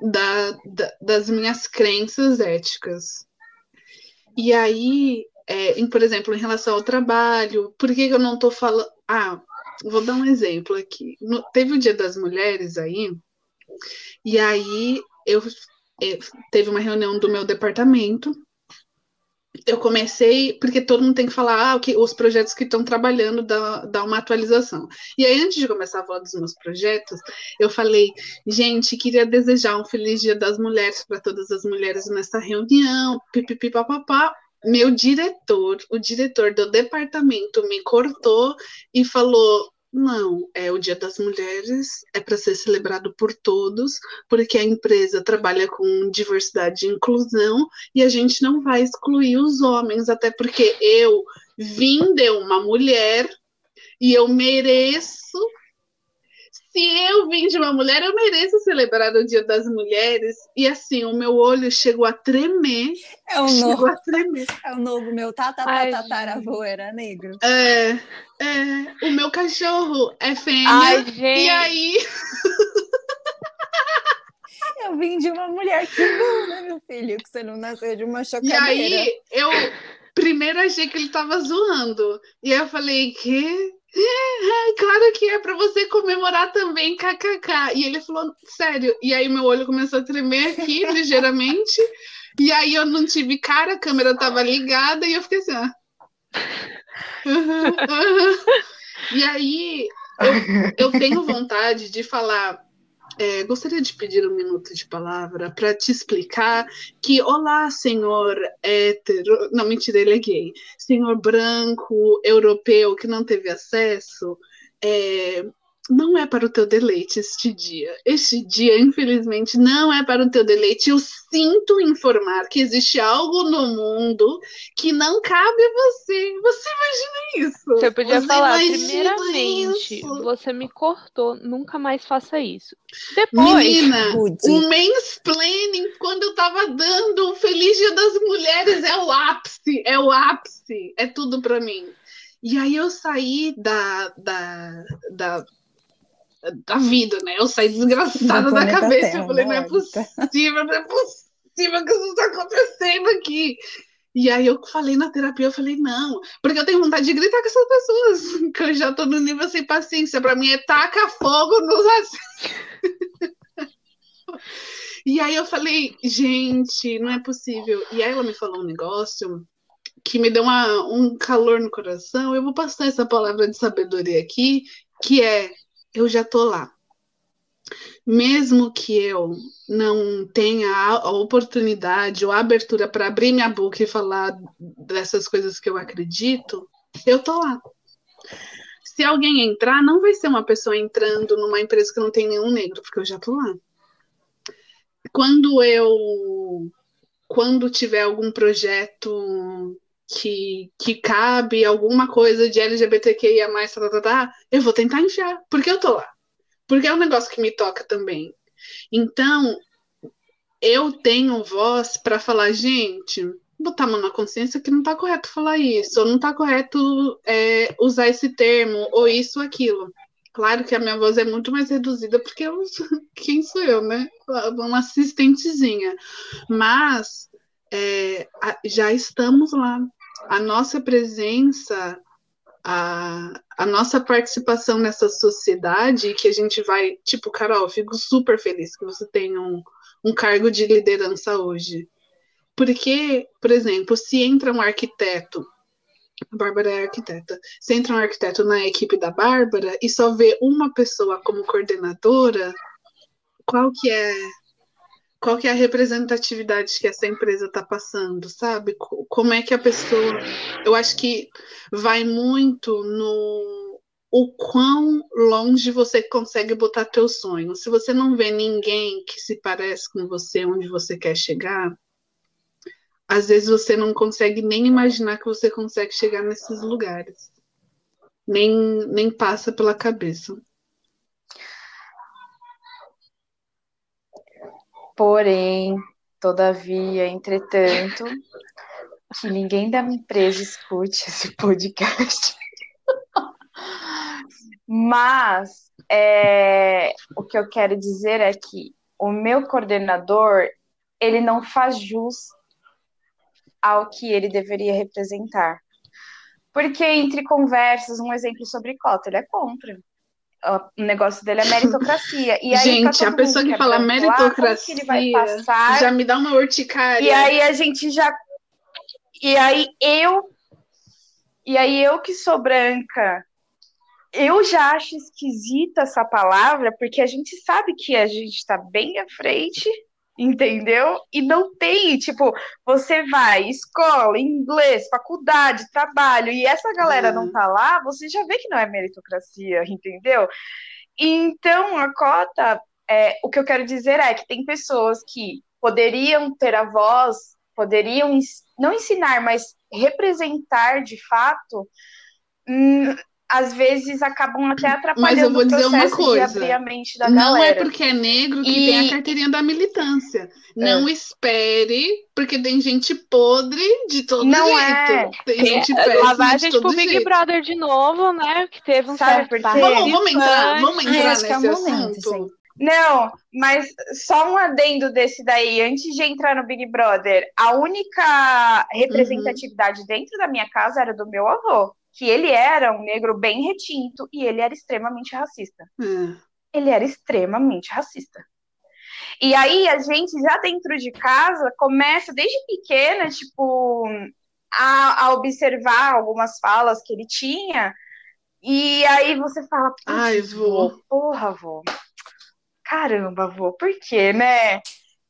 A: da, da- das minhas crenças éticas. E aí, é, em, por exemplo, em relação ao trabalho, por que que eu não estou falando. Ah, vou dar um exemplo aqui. No- teve o Dia das Mulheres aí, e aí eu, é, teve uma reunião do meu departamento. Eu comecei, porque todo mundo tem que falar ah, que, os projetos que estão trabalhando, dar uma atualização. E aí, antes de começar a falar dos meus projetos, eu falei, gente, queria desejar um feliz Dia das Mulheres para todas as mulheres nessa reunião, pipipi, papapá. Meu diretor, o diretor do departamento, me cortou e falou: não, é o Dia das Mulheres, é para ser celebrado por todos, porque a empresa trabalha com diversidade e inclusão e a gente não vai excluir os homens, até porque eu vim de uma mulher e eu mereço. Se eu vim de uma mulher, eu mereço celebrar o Dia das Mulheres. E assim, o meu olho chegou a tremer.
C: É o
A: Chegou
C: novo,
A: a tremer.
C: é o novo meu
D: Ai,
C: tataravô era negro.
A: É, é, o meu cachorro é fêmea.
D: Ai,
A: e
D: gente.
A: aí,
C: Eu vim de uma mulher que bom, né, meu filho? Que você não nasceu de uma
A: E
C: chocadeira.
A: aí, eu primeiro achei que ele tava zoando. E aí eu falei, que? É, claro que é pra você comemorar também, kkk. E ele falou, sério. E aí meu olho começou a tremer aqui, ligeiramente. E aí eu não tive cara, a câmera tava ligada e eu fiquei assim, ó. Uhum, uhum. E aí eu, eu tenho vontade de falar. É, gostaria de pedir um minuto de palavra para te explicar que, olá, senhor hétero, não, mentira, ele é gay, senhor branco, europeu, que não teve acesso, é, não é para o teu deleite este dia. Este dia, infelizmente, não é para o teu deleite. Eu sinto informar que existe algo no mundo que não cabe a você. Você imagina isso?
D: Você podia
A: Você
D: falar, primeiramente,
A: isso?
D: você me cortou, nunca mais faça isso. Depois,
A: Menina,
C: Rude.
A: o mansplaining, quando eu tava dando o Feliz Dia das Mulheres, é o ápice, é o ápice, é tudo pra mim. E aí eu saí da, da, da, da vida, né? Eu saí desgraçada da cabeça.
C: Terra,
A: eu falei,
C: não
A: é possível, não é possível que isso tá acontecendo aqui. E aí eu falei na terapia, eu falei, não, porque eu tenho vontade de gritar com essas pessoas, que eu já tô no nível sem paciência. Pra mim é taca fogo nos. E aí eu falei, gente, não é possível. E aí ela me falou um negócio que me deu uma- um calor no coração. Eu vou passar essa palavra de sabedoria aqui, que é, eu já tô lá. Mesmo que eu não tenha a, oportunidade ou a abertura para abrir minha boca e falar dessas coisas que eu acredito, eu tô lá. Se alguém entrar, não vai ser uma pessoa entrando numa empresa que não tem nenhum negro, porque eu já tô lá. Quando eu quando tiver algum projeto que, que cabe alguma coisa de LGBTQIA+, tá, tá, tá, tá, eu vou tentar enfiar, porque eu tô lá. Porque é um negócio que me toca também. Então, eu tenho voz para falar, gente, botar a mão na consciência que não tá correto falar isso, ou não tá correto é, usar esse termo, ou isso, aquilo. Claro que a minha voz é muito mais reduzida, porque eu, quem sou eu, né? Uma assistentezinha. Mas é, já estamos lá. A nossa presença, a, a nossa participação nessa sociedade, que a gente vai, tipo, Carol, fico super feliz que você tenha um, um cargo de liderança hoje. Porque, por exemplo, se entra um arquiteto, a Bárbara é arquiteta, se entra um arquiteto na equipe da Bárbara e só vê uma pessoa como coordenadora, qual que é qual que é a representatividade que essa empresa está passando, sabe? Co- Como é que a pessoa. Eu acho que vai muito no o quão longe você consegue botar teu sonho. Se você não vê ninguém que se parece com você onde você quer chegar, às vezes você não consegue nem imaginar que você consegue chegar nesses lugares. Nem, nem passa pela cabeça.
B: Porém, todavia, entretanto, que ninguém da minha empresa escute esse podcast. Mas é, o que eu quero dizer é que o meu coordenador ele não faz jus ao que ele deveria representar. Porque entre conversas, um exemplo sobre cota, ele é contra. O negócio dele é meritocracia. E aí,
A: Gente, a pessoa que fala
B: que
A: meritocracia já me dá uma urticária.
B: e aí a gente já. E aí eu. E aí eu que sou branca, eu já acho esquisita essa palavra, porque a gente sabe que a gente está bem à frente, entendeu? E não tem, tipo, você vai, escola, inglês, faculdade, trabalho, e essa galera não tá lá, você já vê que não é meritocracia, entendeu? Então, a cota, é, o que eu quero dizer é que tem pessoas que poderiam ter a voz, poderiam não ensinar, mas representar de fato, hum, às vezes acabam até atrapalhando
A: eu vou
B: o
A: dizer uma
B: processo de
A: coisa.
B: abrir a mente da
A: Não é
B: galera.
A: porque é negro que
B: E-
A: tem a carteirinha da militância. Não espere, porque tem gente podre de todo
B: Não
A: jeito.
B: é.
A: Tem
D: Tem
A: gente péssima
D: lavagem
A: de todo
D: tipo Big
A: jeito.
D: Brother de novo, né? Que teve um
B: Sabe
D: certo?
A: Vamos, vamos entrar, vamos
C: Ai,
A: entrar
C: que é
A: nesse
C: momento,
A: assunto.
C: gente.
B: Não, mas só um adendo desse daí, antes de entrar no Big Brother, a única representatividade dentro da minha casa era do meu avô, que ele era um negro bem retinto e ele era extremamente racista.
A: É.
B: Ele era extremamente racista. E aí a gente já dentro de casa começa desde pequena, tipo, a, a observar algumas falas que ele tinha. E aí você fala, "Putz,
A: Ai, vô.
B: Porra, vô. Caramba, vô, por quê, né?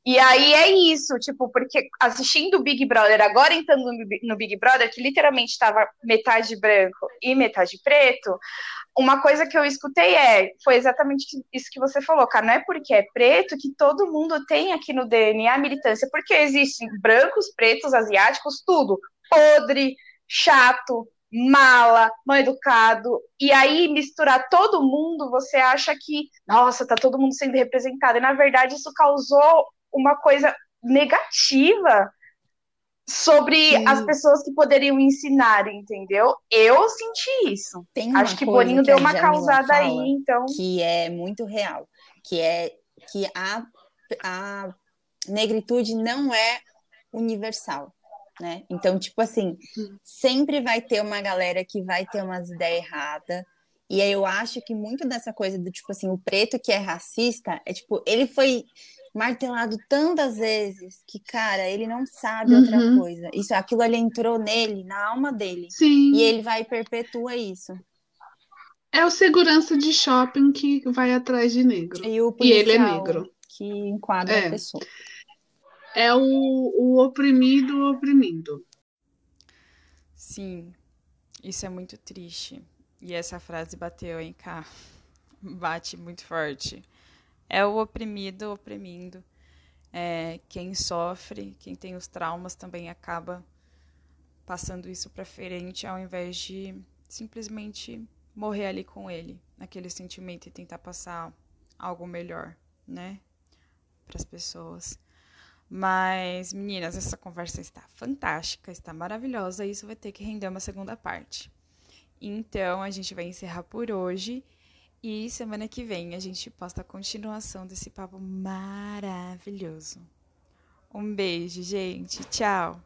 B: E aí é isso, tipo, porque assistindo o Big Brother, agora entrando no Big Brother, que literalmente estava metade branco e metade preto, uma coisa que eu escutei é, foi exatamente isso que você falou, cara, não é porque é preto que todo mundo tem aqui no DNA militância, porque existem brancos, pretos, asiáticos, tudo, podre, chato, mala, mal educado, e aí misturar todo mundo, você acha que, nossa, tá todo mundo sendo representado, e na verdade isso causou uma coisa negativa sobre Sim. as pessoas que poderiam ensinar, entendeu? Eu senti isso. Acho que Boninho que deu uma causada aí, então.
C: Que é muito real. Que é que a, a negritude não é universal. Né? Então, tipo assim, sempre vai ter uma galera que vai ter umas ideias erradas. E aí eu acho que muito dessa coisa do tipo assim, o preto que é racista, é tipo, ele foi martelado tantas vezes que, cara, ele não sabe uhum. outra coisa. Isso, aquilo ali entrou nele, na alma dele.
A: Sim.
C: E ele vai e perpetua isso.
A: É o segurança de shopping que vai atrás de negro.
C: E, o
A: e ele é negro.
C: Que enquadra é. a pessoa.
A: É o, o oprimido oprimindo.
E: Sim, isso é muito triste. E essa frase bateu em cá. Bate muito forte é o oprimido oprimindo. É, quem sofre, quem tem os traumas também acaba passando isso para frente ao invés de simplesmente morrer ali com ele, naquele sentimento e tentar passar algo melhor, né, para as pessoas. Mas, meninas, essa conversa está fantástica, está maravilhosa, e isso vai ter que render uma segunda parte. Então, a gente vai encerrar por hoje e semana que vem a gente posta a continuação desse papo maravilhoso. Um beijo, gente. Tchau.